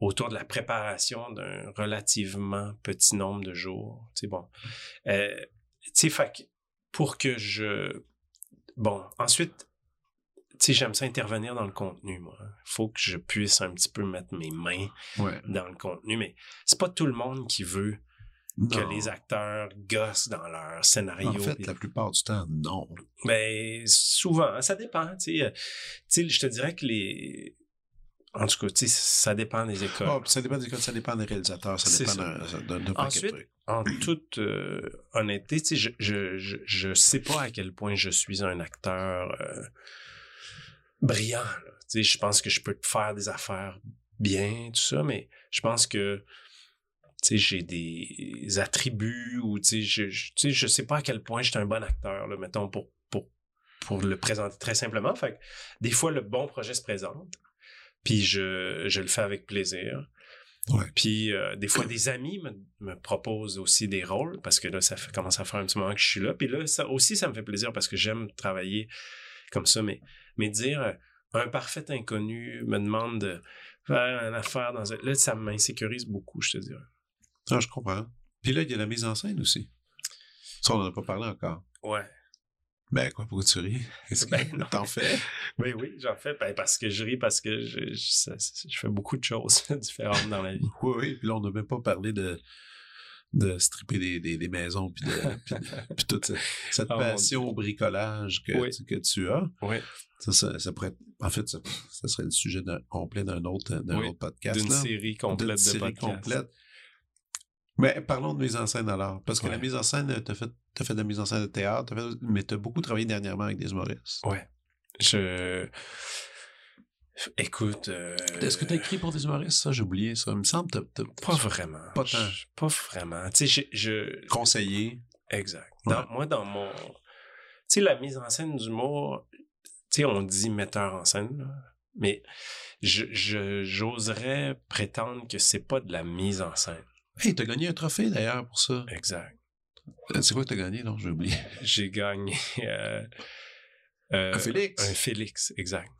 autour de la préparation d'un relativement petit nombre de jours. Tu sais, bon. Euh, tu sais, pour que je... Bon, ensuite, tu sais, j'aime ça intervenir dans le contenu, moi. Faut que je puisse un petit peu mettre mes mains dans le contenu, mais c'est pas tout le monde qui veut que les acteurs gossent dans leur scénario. En fait, la plupart du temps, non. Mais ben, souvent, ça dépend. Tu sais, je te dirais que les... En tout cas, ça dépend des écoles. Oh, ça dépend des écoles, ça dépend des réalisateurs, ça dépend d'un Ensuite, en toute euh, honnêteté, je, je, je, je, sais pas à quel point je suis un acteur euh, brillant. Je pense que je peux faire des affaires bien, tout ça, mais je pense que j'ai des attributs ou je, je, je sais pas à quel point j'étais un bon acteur, là, mettons, pour, pour, pour le présenter très simplement. Fait des fois, le bon projet se présente, puis je, je le fais avec plaisir. Puis euh, des fois, des amis me, me, proposent aussi des rôles parce que là, ça fait, commence à faire un petit moment que je suis là. Puis là, ça aussi, ça me fait plaisir parce que j'aime travailler comme ça. Mais, mais dire euh, un parfait inconnu me demande de faire une affaire dans un... Là, ça m'insécurise beaucoup, je te dirais. Ah, je comprends. Puis là, il y a la mise en scène aussi. Ça, on n'en a pas parlé encore. Ouais. Ben, quoi, pourquoi tu ris? Est-ce que ben, t'en fais? oui, oui, j'en fais. Ben, parce que je ris, parce que je, je, fais beaucoup de choses différentes dans la vie. Oui, oui. Puis là, on n'a même pas parlé de, de stripper des, des, des maisons, puis, de, puis, toute cette, oh, passion au bricolage que, tu, que tu as. Oui. Ça, ça, pourrait être, en fait, ça, ça serait le sujet complet d'un autre, d'un autre podcast. D'une série complète de série complète. Mais parlons de mise en scène alors. Parce que la mise en scène, tu as fait, as fait de la mise en scène de théâtre, as fait, mais tu as beaucoup travaillé dernièrement avec des humoristes. Ouais. Je. Écoute. euh, Est-ce que tu as écrit pour des humoristes, ça? J'ai oublié ça. Il me semble que t'as- t'as- Pas vraiment. Pas tant. Pas vraiment. Tu sais, je, conseillé. Exact. Ouais. Moi, dans mon. Tu sais, la mise en scène d'humour, tu sais, on dit metteur en scène, là, mais je, je- j'oserais prétendre que c'est pas de la mise en scène. Hey, t'as gagné un trophée d'ailleurs pour ça. Exact. Euh, C'est quoi que t'as gagné? Non, j'ai oublié. J'ai gagné. euh, euh, Un Félix? Un Félix, exact.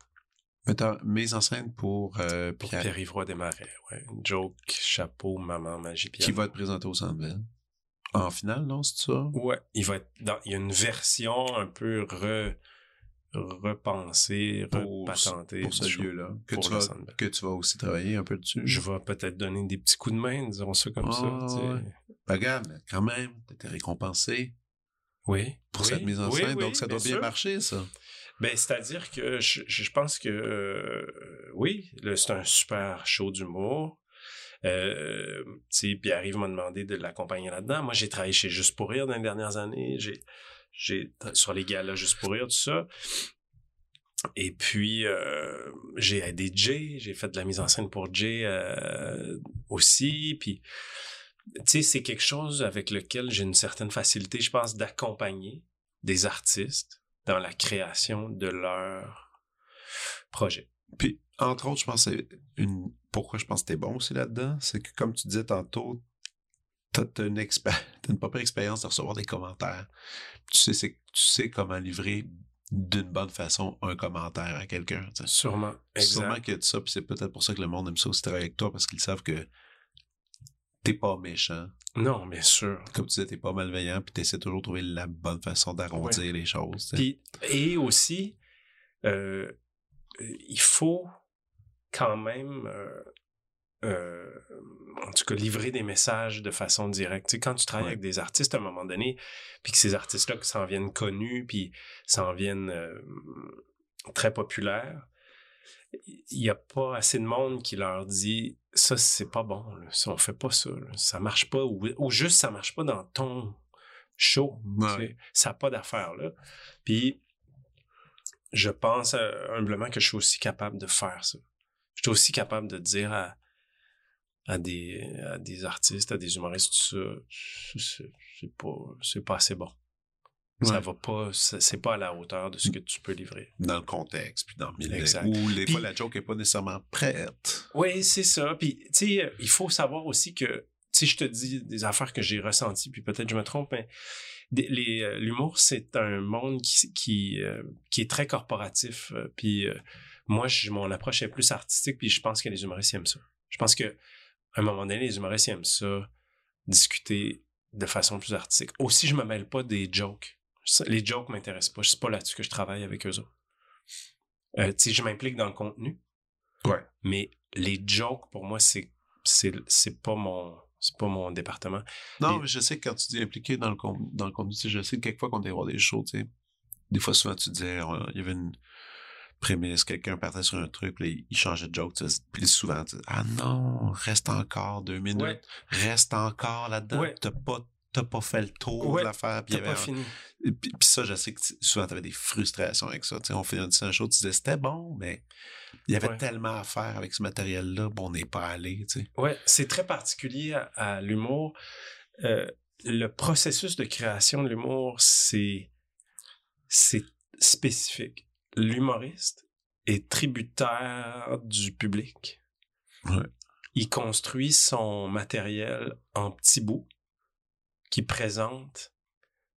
T'as mise en scène pour, euh, Pour Pierre, Pierre-Yves Roy Desmarais. Ouais. Joke, chapeau, maman, magie, qui piano. va te présenter au Centre Bell. En finale, non, c'est ça? Ouais, il va être dans. Il y a une version un peu re, repensée, Pour- repatentée. Pour ce lieu-là. Que, tu vas- que tu vas aussi travailler un peu dessus? Je vais peut-être donner des petits coups de main, disons ça comme Ah, ça. sais. ouais. Ben, regarde, mais quand même, t'étais récompensé Oui. pour oui, cette mise en oui, scène, oui, donc ça doit bien sûr. marcher, ça. Ben, c'est-à-dire que je, je pense que euh, oui, c'est un super show d'humour. Euh, tu sais, Pierre-Yves m'a demandé de l'accompagner là-dedans. Moi, j'ai travaillé chez Juste pour rire dans les dernières années. J'ai, j'ai sur les galas Juste pour rire, tout ça. Et puis, euh, j'ai aidé Jay. J'ai fait de la mise en scène pour Jay euh, aussi. Puis, c'est quelque chose avec lequel j'ai une certaine facilité, je pense, d'accompagner des artistes dans la création de leur projet. Puis, entre autres, je pense que c'est une. Pourquoi je pense que t'es bon aussi là-dedans, c'est que comme tu disais tantôt, t'as une, une propre expérience de recevoir des commentaires. Tu sais, tu sais comment livrer d'une bonne façon un commentaire à quelqu'un. Sûrement. Sûrement Exact. qu'il y a de ça, puis c'est peut-être pour ça que le monde aime ça aussi travailler avec toi, parce qu'ils savent que t'es pas méchant. Non, bien sûr. Comme tu disais, t'es pas malveillant, puis t'essaies toujours de trouver la bonne façon d'arrondir les choses. et aussi, euh, il faut quand même, euh, euh, en tout cas, livrer des messages de façon directe. Tu sais, quand tu travailles Ouais. avec des artistes à un moment donné, puis que ces artistes-là s'en viennent connus, puis s'en viennent très populaires, il n'y a pas assez de monde qui leur dit ça c'est pas bon là. ça on fait pas ça là. ça marche pas ou, ou juste ça marche pas dans ton show Ouais. ça n'a pas d'affaire là puis je pense euh, humblement que je suis aussi capable de faire ça je suis aussi capable de dire à, à des à des artistes à des humoristes tout ça c'est pas c'est pas assez bon ça va pas c'est pas à la hauteur de ce que tu peux livrer Dans le contexte, puis dans le milieu. Exact. Les Puis- fois, la joke est pas nécessairement prête. Oui, c'est ça. Puis, tu sais, il faut savoir aussi que, tu sais, je te dis des affaires que j'ai ressenties, puis peut-être je me trompe, mais euh, l'humour, c'est un monde qui, qui, euh, qui est très corporatif. euh, puis, euh, moi, je- mon approche est plus artistique, puis je pense que les humoristes aiment ça. Je pense que à un moment donné, les humoristes aiment ça, discuter de façon plus artistique. Aussi, je me mêle pas des jokes. Les jokes m'intéressent pas. C'est pas là-dessus que je travaille avec eux autres. Euh, tu sais, je m'implique dans le contenu. Ouais. Mais les jokes, pour moi, c'est c'est c'est pas mon c'est pas mon département. Non, mais je sais que quand tu dis impliqué dans le, con- dans le contenu, je sais que quelquefois qu'on allait voir des shows, tu sais, des fois souvent tu disais, euh, il y avait une prémisse, quelqu'un partait sur un truc, puis il- changeait de joke, puis souvent, tu dis, ah non, reste encore deux minutes, Ouais. reste encore là-dedans, Ouais. t'as pas, t'as pas fait le tour Ouais, de l'affaire, puis Puis, ça, je sais que souvent, tu avais des frustrations avec ça. On finissait un show, tu disais c'était bon, mais il y avait Ouais. tellement à faire avec ce matériel-là, bon, on n'est pas allé. Tu sais. Ouais, c'est très particulier à, à l'humour. Euh, le processus de création de l'humour, c'est c'est spécifique. L'humoriste est tributaire du public. Ouais. Il construit son matériel en petits bouts qu'il présente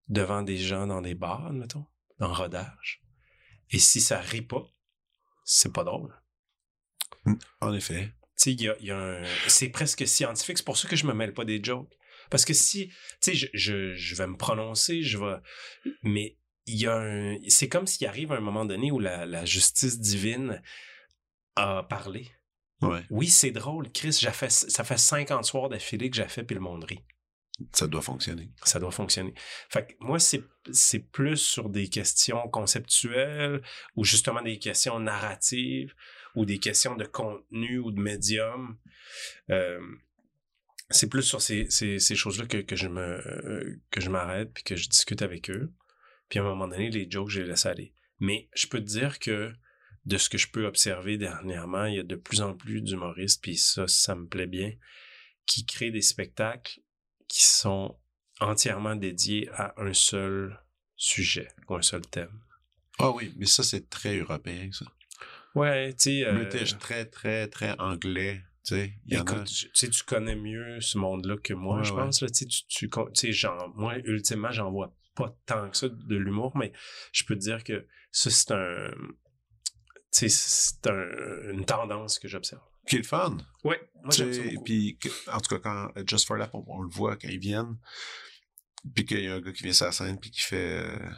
devant des gens dans des bars, mettons, en rodage. Et si ça rit pas, c'est pas drôle. En effet. Tu sais, il y a, il y a un... c'est presque scientifique. C'est pour ça que je me mêle pas des jokes. Parce que si, tu sais, je, je, je vais me prononcer, je vais... Mais il y a un... C'est comme s'il arrive un moment donné où la, la justice divine a parlé. Ouais. Oui, c'est drôle, Chris. fait, ça fait 50 soirs d'affilée que j'ai fait, puis le monde rit. Ça doit fonctionner. Ça doit fonctionner. Fait moi, c'est, c'est plus sur des questions conceptuelles ou justement des questions narratives ou des questions de contenu ou de médium. Euh, c'est plus sur ces, ces, ces choses-là que, que je me euh, que je m'arrête puis que je discute avec eux. Puis à un moment donné, les jokes, je les laisse aller. Mais je peux te dire que de ce que je peux observer dernièrement, il y a de plus en plus d'humoristes, puis ça, ça me plaît bien, qui créent des spectacles qui sont entièrement dédiés à un seul sujet ou un seul thème. Ah oui, mais ça, c'est très européen, ça. Ouais, tu sais. euh, très, très, très anglais. Tu sais, il y en a. Écoute, tu connais mieux ce monde-là que moi, Ouais, je ouais. pense. Là, tu genre, moi, ultimement, j'en vois pas tant que ça de l'humour, mais je peux te dire que ça, un. C'est un- une tendance que j'observe. Qui est le fun. Moi, j'aime ça beaucoup. Puis, en tout cas, quand euh, Just for Laugh, on, on le voit quand ils viennent, puis qu'il y a un gars qui vient sur la scène, puis qui fait euh,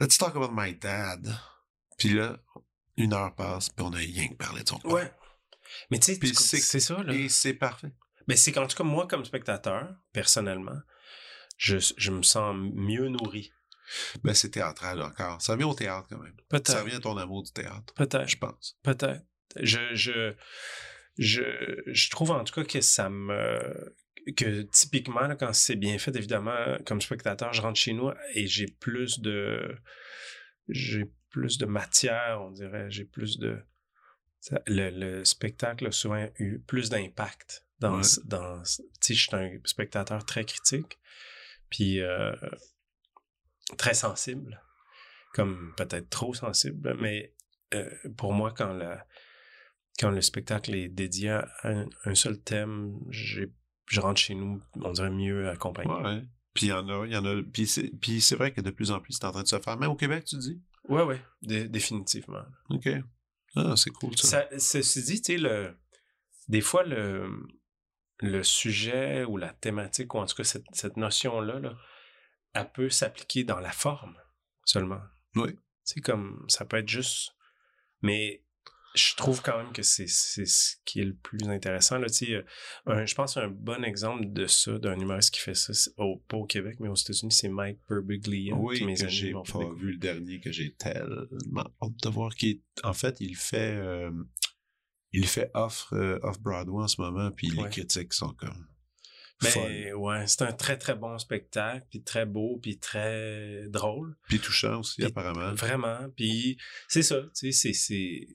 Let's talk about my dad. Puis là, une heure passe, puis on a rien que parlé de son père. Ouais. Mais tu sais, c'est- ça, là. Et c'est parfait. Mais c'est qu'en tout cas, moi, comme spectateur, personnellement, je, je me sens mieux nourri. Ben, c'est théâtral encore. Ça vient au théâtre quand même. Ça Peut-être. vient à ton amour du théâtre, Peut-être. je pense. Peut-être. Je, je, je, je trouve en tout cas que ça me. que typiquement, là, quand c'est bien fait, évidemment, comme spectateur, je rentre chez nous et j'ai plus de. j'ai plus de matière, on dirait. J'ai plus de. Le, le spectacle a souvent eu plus d'impact dans. Ouais. dans tu sais, je suis un spectateur très critique, puis euh, très sensible, comme peut-être trop sensible, mais euh, pour moi, quand, la, quand le spectacle est dédié à un, un seul thème, j'ai- je rentre chez nous, on dirait mieux accompagné. Ouais. Puis il y en a, il y en a. Puis c'est, puis c'est vrai que de plus en plus, c'est en train de se faire. Même au Québec, tu dis? Ouais, ouais, dé- définitivement. OK. Ah, c'est cool, ça. Ça, ceci dit, tu sais, le, des fois, le, le sujet ou la thématique, ou en tout cas cette, cette notion-là, là, elle peut s'appliquer dans la forme seulement. Oui. C'est comme, ça peut être juste. Mais je trouve quand même que c'est ce qui est le plus intéressant. Là, euh, un- je pense un bon exemple de ça, d'un humoriste qui fait ça, au, pas au Québec, mais aux États-Unis, c'est Mike Birbiglia. Oui, mes que j'ai pas vu le dernier, que j'ai tellement hâte de voir. Qui. En fait, il fait, euh, il fait off, euh, off Broadway en ce moment, puis les critiques sont comme Ben, folles. ouais, c'est un très très bon spectacle, puis très beau, puis très drôle. Puis touchant aussi, apparemment. Vraiment. Puis c'est ça, tu sais, c'est-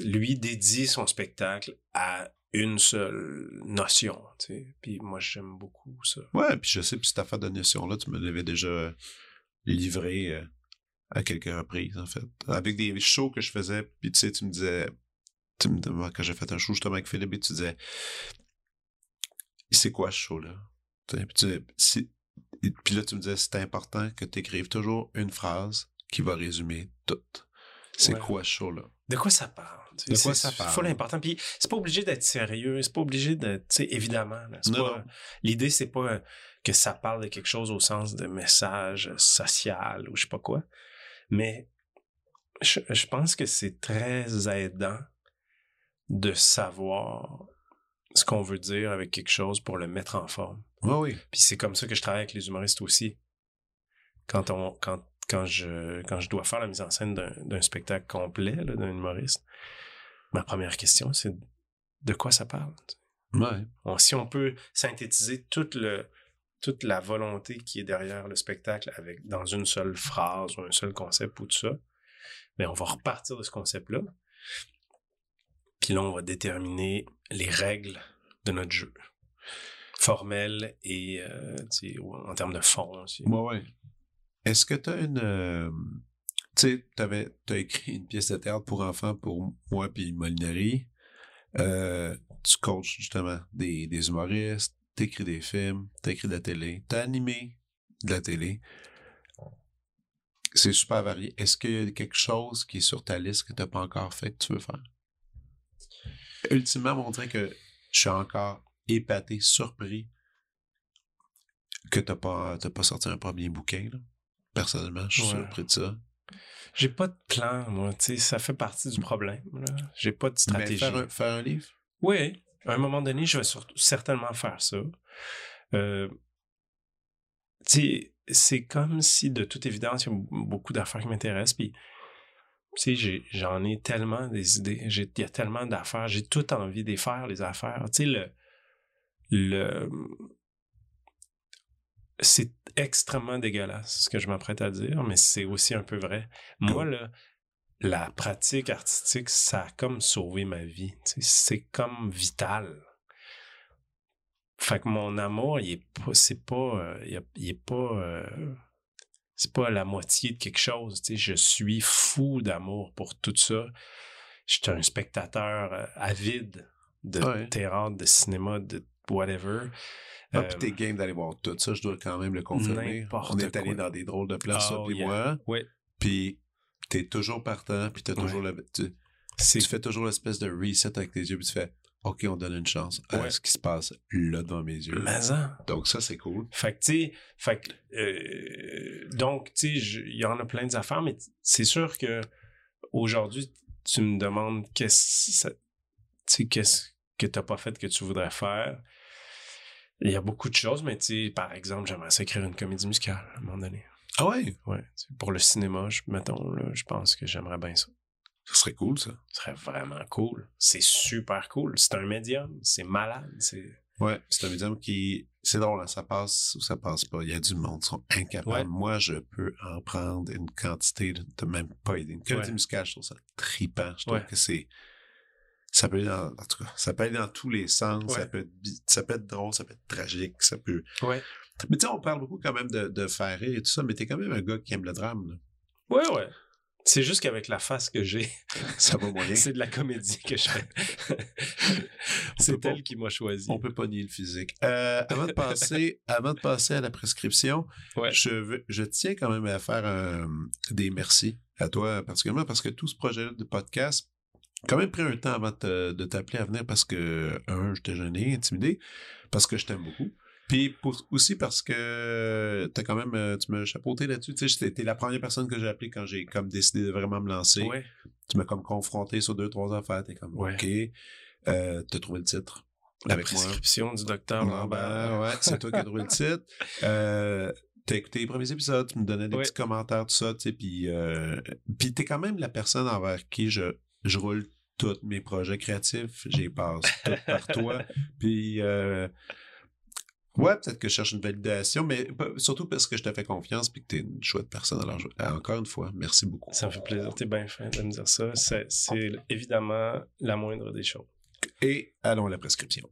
Lui dédie son spectacle à une seule notion, tu sais. Puis moi, j'aime beaucoup ça. Ouais, puis je sais, puis cette affaire de notion-là, tu me l'avais déjà euh, livré euh, à quelques reprises, en fait. Avec des shows que je faisais, puis tu sais, tu me disais, tu me demandais quand j'ai fait un show justement avec Philippe, et tu disais, c'est quoi ce show-là? Puis, tu là, tu me disais, c'est important que tu écrives toujours une phrase qui va résumer tout. C'est Ouais. quoi ce show-là? De quoi ça parle? De quoi c'est ça parle? full important. Puis c'est pas obligé d'être sérieux, c'est pas obligé de, tu sais, évidemment. c'est. L'idée, c'est pas euh, que ça parle de quelque chose au sens de message social ou je sais pas quoi. Mais je, je pense que c'est très aidant de savoir ce qu'on veut dire avec quelque chose pour le mettre en forme. Oui, oui. Puis c'est comme ça que je travaille avec les humoristes aussi. Quand on quand quand je quand je dois faire la mise en scène d'un spectacle complet d'un humoriste, ma première question c'est de quoi ça parle. Ouais. On- si on peut synthétiser toute le toute la volonté qui est derrière le spectacle avec dans une seule phrase ou un seul concept ou tout ça, mais on va repartir de ce concept-là. Puis là, on va déterminer les règles de notre jeu. Formel et euh, en termes de fond aussi. Ouais, ouais. Est-ce que tu as une. euh, tu sais, tu as écrit une pièce de théâtre pour enfants pour moi puis Molinari. Euh, tu coaches justement des, des humoristes, t'écris des films, t'écris de la télé, t'as animé de la télé. C'est super varié. Est-ce qu'il y a quelque chose qui est sur ta liste que t'as pas encore fait que tu veux faire? Ultimement, on dirait que je suis encore épaté, surpris que t'as pas, t'as pas sorti un premier bouquin. Là. Personnellement, je suis Ouais. surpris de ça. J'ai pas de plan, moi. tu sais, Ça fait partie du problème. J'ai pas de Mais stratégie. faire un, faire un livre? Oui, à un moment donné, je vais sur- certainement faire ça. Euh, tu sais, c'est comme si, de toute évidence, il y a beaucoup d'affaires qui m'intéressent. Puis, tu sais, j'en ai tellement des idées. Il y a tellement d'affaires. J'ai tout envie de les faire, les affaires. Tu sais, le. le c'est extrêmement dégueulasse ce que je m'apprête à dire, mais c'est aussi un peu vrai. Moi, là, la pratique artistique, ça a comme sauvé ma vie. C'est comme vital. Fait que mon amour, il est pas, c'est pas, euh, il, est pas, euh, c'est pas la moitié de quelque chose. Je suis fou d'amour pour tout ça. Je suis un spectateur euh, avide de théâtre, de cinéma, de whatever. Ah, puis t'es game d'aller voir tout ça, je dois quand même le confirmer. On est allé dans des drôles de places, oh, puis moi. Ouais. Puis t'es toujours partant, puis t'as toujours le... Tu, tu fais toujours l'espèce de reset avec tes yeux, puis tu fais OK, on donne une chance à ce qui se passe là devant mes yeux. Mais ça. Donc ça, c'est cool. Fait que, tu sais, euh, donc, tu sais, il y en a plein d'affaires, mais c'est sûr que aujourd'hui, tu me demandes qu'est-ce qu'est-ce que t'as pas fait que tu voudrais faire. Il y a beaucoup de choses, mais tu sais, par exemple, j'aimerais écrire une comédie musicale à un moment donné. Ah ouais? Ouais. Pour le cinéma, je, mettons, là, je pense que j'aimerais bien ça. Ce serait cool, ça. Ce serait vraiment cool. C'est super cool. C'est un médium. C'est malade. C'est... Ouais, c'est un médium qui. C'est drôle, hein, ça passe ou ça passe pas. Il y a du monde qui sont incapables. Moi, je peux en prendre une quantité de, même pas aider. Une comédie musicale, je trouve ça tripant. Je trouve que c'est. Ça peut aller dans. En tout cas, ça peut aller dans tous les sens. Ça, peut être, ça peut être drôle, ça peut être tragique, ça peut. Ouais. Mais tu sais, on parle beaucoup quand même de, de faire rire et tout ça, mais t'es quand même un gars qui aime le drame. Là. Ouais, ouais. C'est juste qu'avec la face que j'ai, ça va moyen. c'est de la comédie que je fais. c'est elle qui m'a choisi. On peut pas nier le physique. Euh, avant de passer, avant de passer à la prescription, je, veux, je tiens quand même à faire des merci à toi particulièrement parce que tout ce projet de podcast, quand même pris un temps avant de t'appeler à venir parce que, un, je t'ai gêné, intimidé, parce que je t'aime beaucoup. Puis aussi parce que t'as quand même, euh, tu m'as chapeauté là-dessus. Tu sais, t'es la première personne que j'ai appelée quand j'ai comme décidé de vraiment me lancer. Tu m'as comme confronté sur deux, trois affaires. T'es comme, OK, euh, t'as trouvé le titre. La prescription du docteur Lambert. ouais, c'est toi qui as trouvé le titre. Euh, t'as écouté les premiers épisodes, tu me donnais des petits commentaires, tout ça, tu sais, puis, euh, puis t'es quand même la personne envers qui je, je roule tous mes projets créatifs, j'y passe tout par toi, puis euh, Ouais, peut-être que je cherche une validation, mais surtout parce que je te fais confiance et que tu es une chouette personne. Alors, encore une fois, merci beaucoup. Ça me fait plaisir. Tu es bien fin de me dire ça. C'est évidemment la moindre des choses. Et allons à la prescription.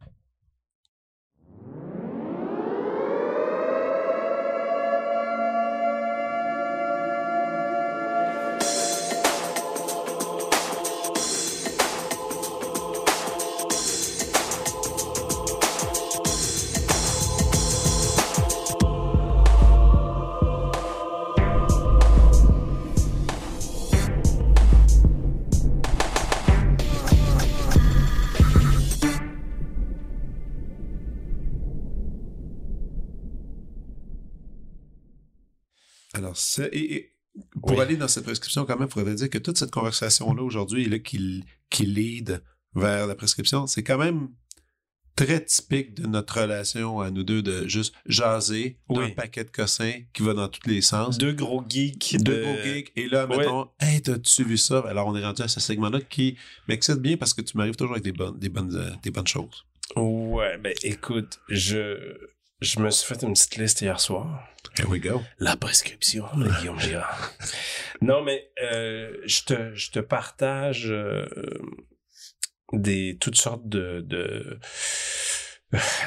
Et, pour aller dans cette prescription, quand même, il faudrait dire que toute cette conversation-là aujourd'hui, là, qui, qui lead vers la prescription, c'est quand même très typique de notre relation à nous deux de juste jaser d'un paquet de cossins qui va dans tous les sens. Deux gros geeks. Deux gros geeks. Et là, mettons, hey, t'as-tu vu ça? Alors, on est rendu à ce segment-là qui m'excite bien parce que tu m'arrives toujours avec des bonnes, des bonnes, euh, des bonnes choses. Ouais, ben écoute, je, je me suis fait une petite liste hier soir. Here we go. La prescription de Guillaume Girard. non, mais euh, je, te, je te partage euh, des toutes sortes de, de,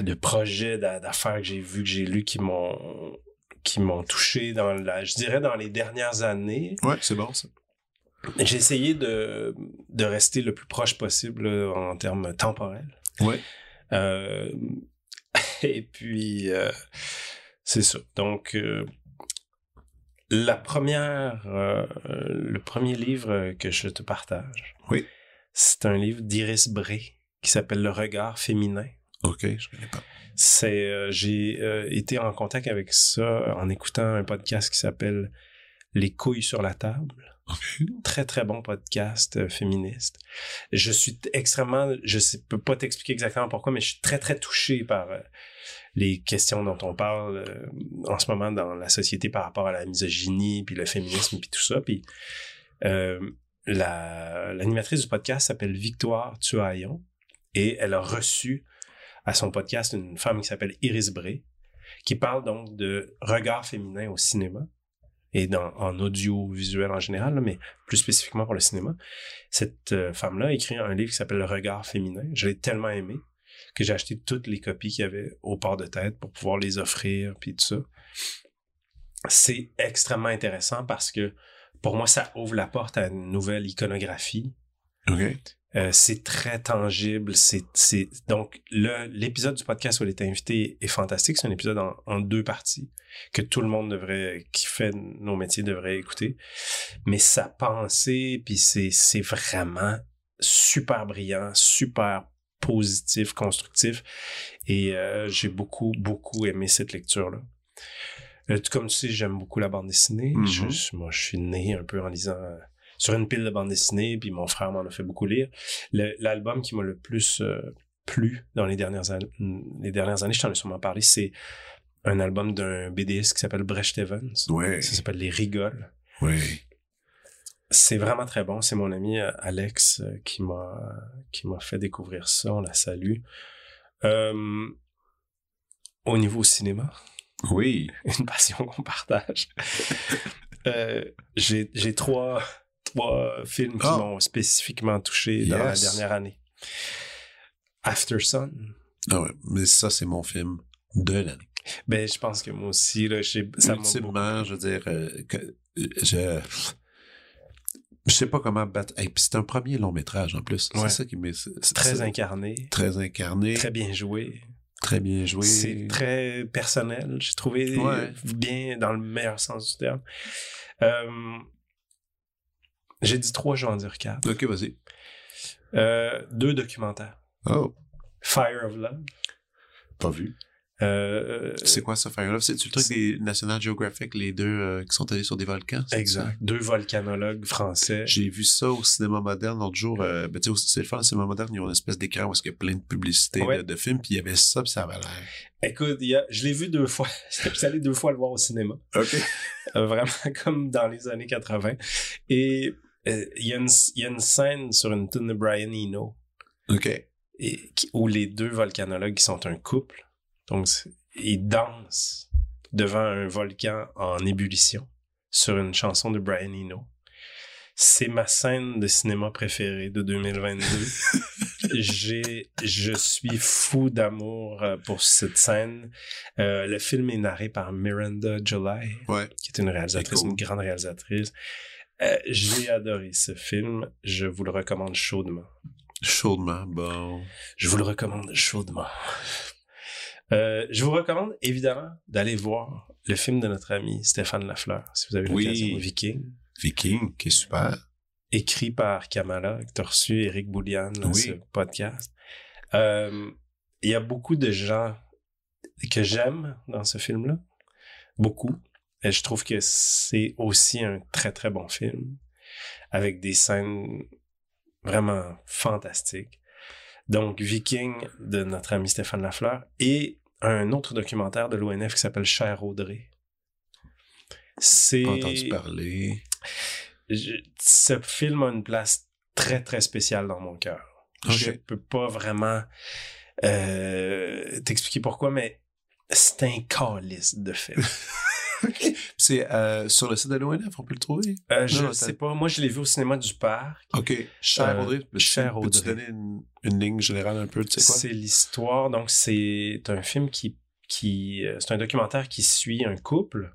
de projets d'affaires que j'ai vus, que j'ai lus qui m'ont qui m'ont touché dans la, je dirais dans les dernières années. Ouais, c'est bon ça. J'ai essayé de, de rester le plus proche possible en termes temporels. Ouais. Euh, Et puis, euh, c'est ça. Donc, euh, la première, euh, le premier livre que je te partage, oui. c'est un livre d'Iris Bray qui s'appelle Le regard féminin. OK, je connais pas. C'est, j'ai été en contact avec ça en écoutant un podcast qui s'appelle Les couilles sur la table. Très, très bon podcast euh, féministe. Je suis extrêmement, je sais, peux pas t'expliquer exactement pourquoi, mais je suis très, très touché par euh, les questions dont on parle euh, en ce moment dans la société par rapport à la misogynie, puis le féminisme, puis tout ça. Puis la, l'animatrice du podcast s'appelle Victoire Tuaillon et elle a reçu à son podcast une femme qui s'appelle Iris Bray qui parle donc de regard féminin au cinéma et dans, en audiovisuel en général, mais plus spécifiquement pour le cinéma. Cette euh, femme-là a écrit un livre qui s'appelle Le regard féminin. Je l'ai tellement aimé que j'ai acheté toutes les copies qu'il y avait au port de tête pour pouvoir les offrir, puis tout ça. C'est extrêmement intéressant parce que pour moi, ça ouvre la porte à une nouvelle iconographie. OK. Euh, c'est très tangible. C'est, c'est donc le l'épisode du podcast où elle était invitée est fantastique. C'est un épisode en, en deux parties que tout le monde devrait, qui fait nos métiers devrait écouter. Mais sa pensée, puis c'est c'est vraiment super brillant, super positif, constructif. Et euh, j'ai beaucoup beaucoup aimé cette lecture là. Euh, tout comme tu sais, j'aime beaucoup la bande dessinée. Mhm. Je- moi, je suis né un peu en lisant euh, sur une pile de bande dessinée, puis mon frère m'en a fait beaucoup lire. L'album qui m'a le plus euh, plu dans les dernières, an- les dernières années, je t'en ai sûrement parlé, c'est un album d'un BDiste qui s'appelle Brecht Evans. Ouais. Ça s'appelle Les Rigoles. C'est vraiment très bon. C'est mon ami euh, Alex euh, qui m'a qui m'a fait découvrir ça. On la salue. Euh, au niveau cinéma, Oui. une passion qu'on partage. Euh, j'ai trois, trois films qui Ah. m'ont spécifiquement touché dans la dernière année. After Sun. Ah ouais. Mais ça, c'est mon film de l'année. Ben, je pense que moi aussi, là, j'ai- ça Ultimement, je veux dire, euh, que, euh, je. Je sais pas comment battre. Et puis c'est un premier long métrage en plus. Ouais. C'est ça qui m'est. très incarné, Très incarné. très bien joué. très bien joué. C'est très personnel. J'ai trouvé Ouais. bien dans le meilleur sens du terme. Euh, j'ai dit trois, je vais en dire quatre. Ok, vas-y. Euh, deux documentaires. Oh, Fire of Love. pas vu. Euh, C'est quoi ça, Fire Love? C'est-tu le truc des National Geographic, les deux euh, qui sont allés sur des volcans? c'est exact. Deux volcanologues français. J'ai vu ça au cinéma moderne l'autre jour. Euh, ben, tu sais, au- c'est le fun, le cinéma moderne, ils ont une espèce d'écran où qu'il y a plein de publicités Ouais. de, de films, puis il y avait ça, puis ça avait l'air. Écoute, il y a- je l'ai vu deux fois. Je suis allé deux fois le voir au cinéma. OK. Vraiment comme dans les années 80. Et il y, a une- il y a une scène sur une tune de Brian Eno OK. et, qui- où les deux volcanologues qui sont un couple, donc ils dansent devant un volcan en ébullition sur une chanson de Brian Eno. C'est ma scène de cinéma préférée de 2022. J'ai, je suis fou d'amour euh, pour cette scène. Euh, le film est narré par Miranda July, Ouais. qui est une réalisatrice, cool. une grande réalisatrice. Euh, j'ai adoré ce film. Je vous le recommande chaudement. Chaudement, bon. Je vous le recommande chaudement. Euh, je vous recommande évidemment d'aller voir le film de notre ami Stéphane Lafleur, si vous avez Oui. l'occasion, Viking, Viking, qui est super. écrit par Kamala, que tu as reçu Eric Boulian dans Oui. ce podcast. Euh, Il y a beaucoup de gens que j'aime dans ce film-là, beaucoup. Et je trouve que c'est aussi un très très bon film, avec des scènes vraiment fantastiques. Donc, Viking de notre ami Stéphane Lafleur et un autre documentaire de l'ONF qui s'appelle Cher Audrey. C'est entendu parler. je- ce film a une place très très spéciale dans mon cœur. Ok. Je peux pas vraiment euh, t'expliquer pourquoi, mais c'est un calice de film. C'est euh, sur le site de l'ONF, on peut le trouver? Euh, je ne sais pas. Moi, je l'ai vu au cinéma du parc. OK. Cher Euh, Audrey. Peux-tu- Cher Peux-tu Audrey. donner une, une ligne générale un peu, tu sais quoi? C'est l'histoire. Donc, c'est un film qui, qui euh, c'est un documentaire qui suit un couple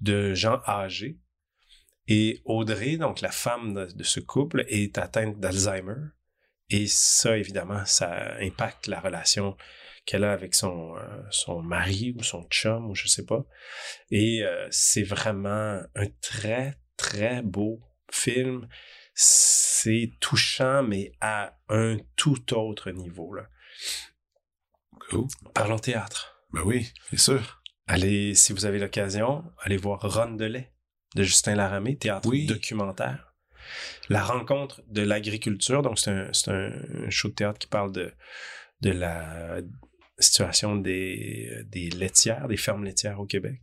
de gens âgés. Et Audrey, donc la femme de, de ce couple, est atteinte d'Alzheimer. Et ça, évidemment, ça impacte la relation qu'elle a avec son, euh, son mari ou son chum ou je sais pas. Et euh, c'est vraiment un très, très beau film. C'est touchant, mais à un tout autre niveau. Là. Cool. Parlons théâtre. Ben oui, bien sûr. Allez, si vous avez l'occasion, allez voir Rondelet de Justin Laramé, théâtre Oui. documentaire. La rencontre de l'agriculture, donc c'est un, c'est un, un show de théâtre qui parle de, de la situation des, des laitières, des fermes laitières au Québec.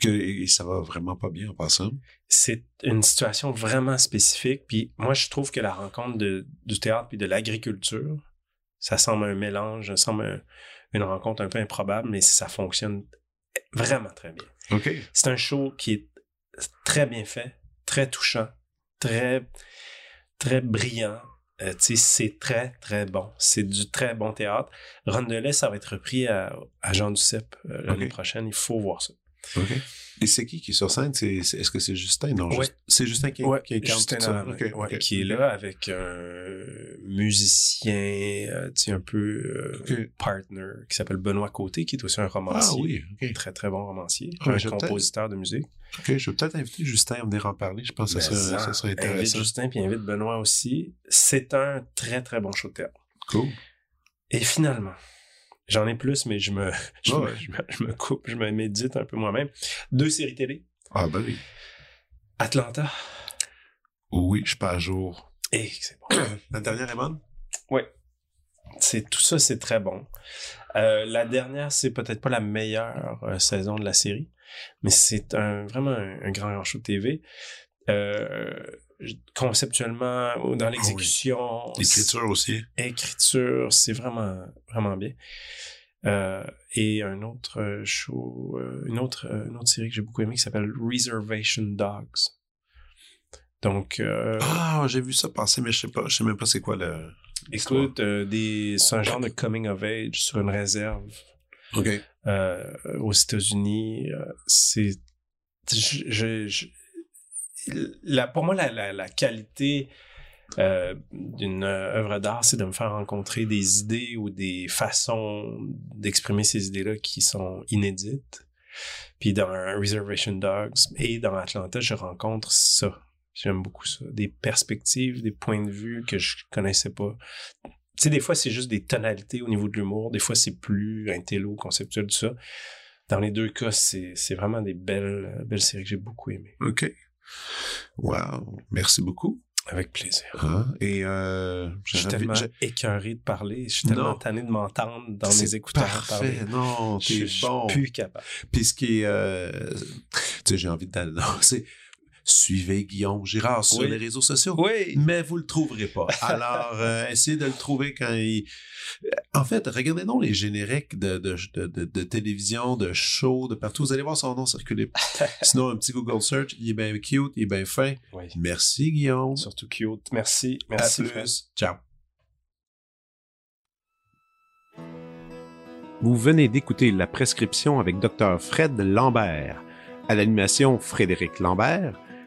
Que, et ça va vraiment pas bien en passant? c'est une situation vraiment spécifique. Puis moi, je trouve que la rencontre de, du théâtre puis de l'agriculture, ça semble un mélange, ça semble un- une rencontre un peu improbable, mais ça fonctionne vraiment très bien. C'est un show qui est très bien fait, très touchant, très, très brillant. Euh, c'est très, très bon. C'est du très bon théâtre. Rondelet, ça va être repris à, à Jean Duceppe euh, l'année prochaine. Il faut voir ça. Et c'est qui qui est sur scène? Est-ce que c'est Justin? Non, Ouais. c'est Justin qui, Ouais, qui incarne Justin tout ça. Ouais, qui est là avec un musicien, euh, tu sais, un peu euh, partner, qui s'appelle Benoît Côté, qui est aussi un Ah romancier. oui, OK. Très, très bon romancier. Ouais, un compositeur de musique. OK, je vais peut-être inviter Justin à venir en parler. Je pense que ça Mais serait, ça, ça serait Invite intéressant. Justin puis invite Benoît aussi. C'est un très, très bon show de théâtre. Cool. Et finalement, j'en ai plus, mais je me, je, me, ouais. je, me, je me coupe, je me médite un peu moi-même. Deux séries télé. Ah ben oui. Atlanta. Oui, je suis pas à jour. Et c'est bon. La dernière est bonne? C'est tout ça, c'est très bon. Euh, la dernière, c'est peut-être pas la meilleure euh, saison de la série, mais c'est un vraiment un, un grand show de TV. Euh, conceptuellement, ou dans l'exécution, L'écriture aussi. écriture, c'est vraiment vraiment bien. Euh, et un autre euh, show, euh, une autre une autre série que j'ai beaucoup aimé qui s'appelle Reservation Dogs. Donc, euh, Ah, j'ai vu ça passer, mais je sais pas. Je sais même pas c'est quoi le. écoute, euh, des, c'est un genre de coming of age sur une réserve OK. aux États-Unis. c'est, je, je- je- pour moi, la, qualité euh, d'une œuvre d'art, c'est de me faire rencontrer des idées ou des façons d'exprimer ces idées-là qui sont inédites. Puis dans Reservation Dogs et dans Atlanta, je rencontre ça. J'aime beaucoup ça. Des perspectives, des points de vue que je connaissais pas. Tu sais, des fois, c'est juste des tonalités au niveau de l'humour. Des fois, c'est plus intello, conceptuel, tout ça. Dans les deux cas, c'est c'est vraiment des belles, belles séries que j'ai beaucoup aimées. OK. Wow. Merci beaucoup. Avec plaisir. Hein? Et euh, Je suis tellement écarré de parler. Je suis tellement Non. tanné de m'entendre dans mes écouteurs parler. Parfait. Non, Je suis plus capable. Puis ce qui est, euh, tu sais, j'ai envie d'annoncer, suivez Guillaume Girard sur Oui. les réseaux sociaux. Oui! Mais vous le trouverez pas. Alors, euh, essayez de le trouver quand il... En fait, regardez donc les génériques de, de, de, de, de télévision, de shows, de partout. Vous allez voir son nom circuler. Sinon, un petit Google search, il est bien cute, il est bien fin. Oui. Merci, Guillaume. Surtout cute. Merci. À Merci. plus. Fred. Ciao. Vous venez d'écouter La Prescription avec Dr. Fred Lambert. À l'animation, Frédéric Lambert.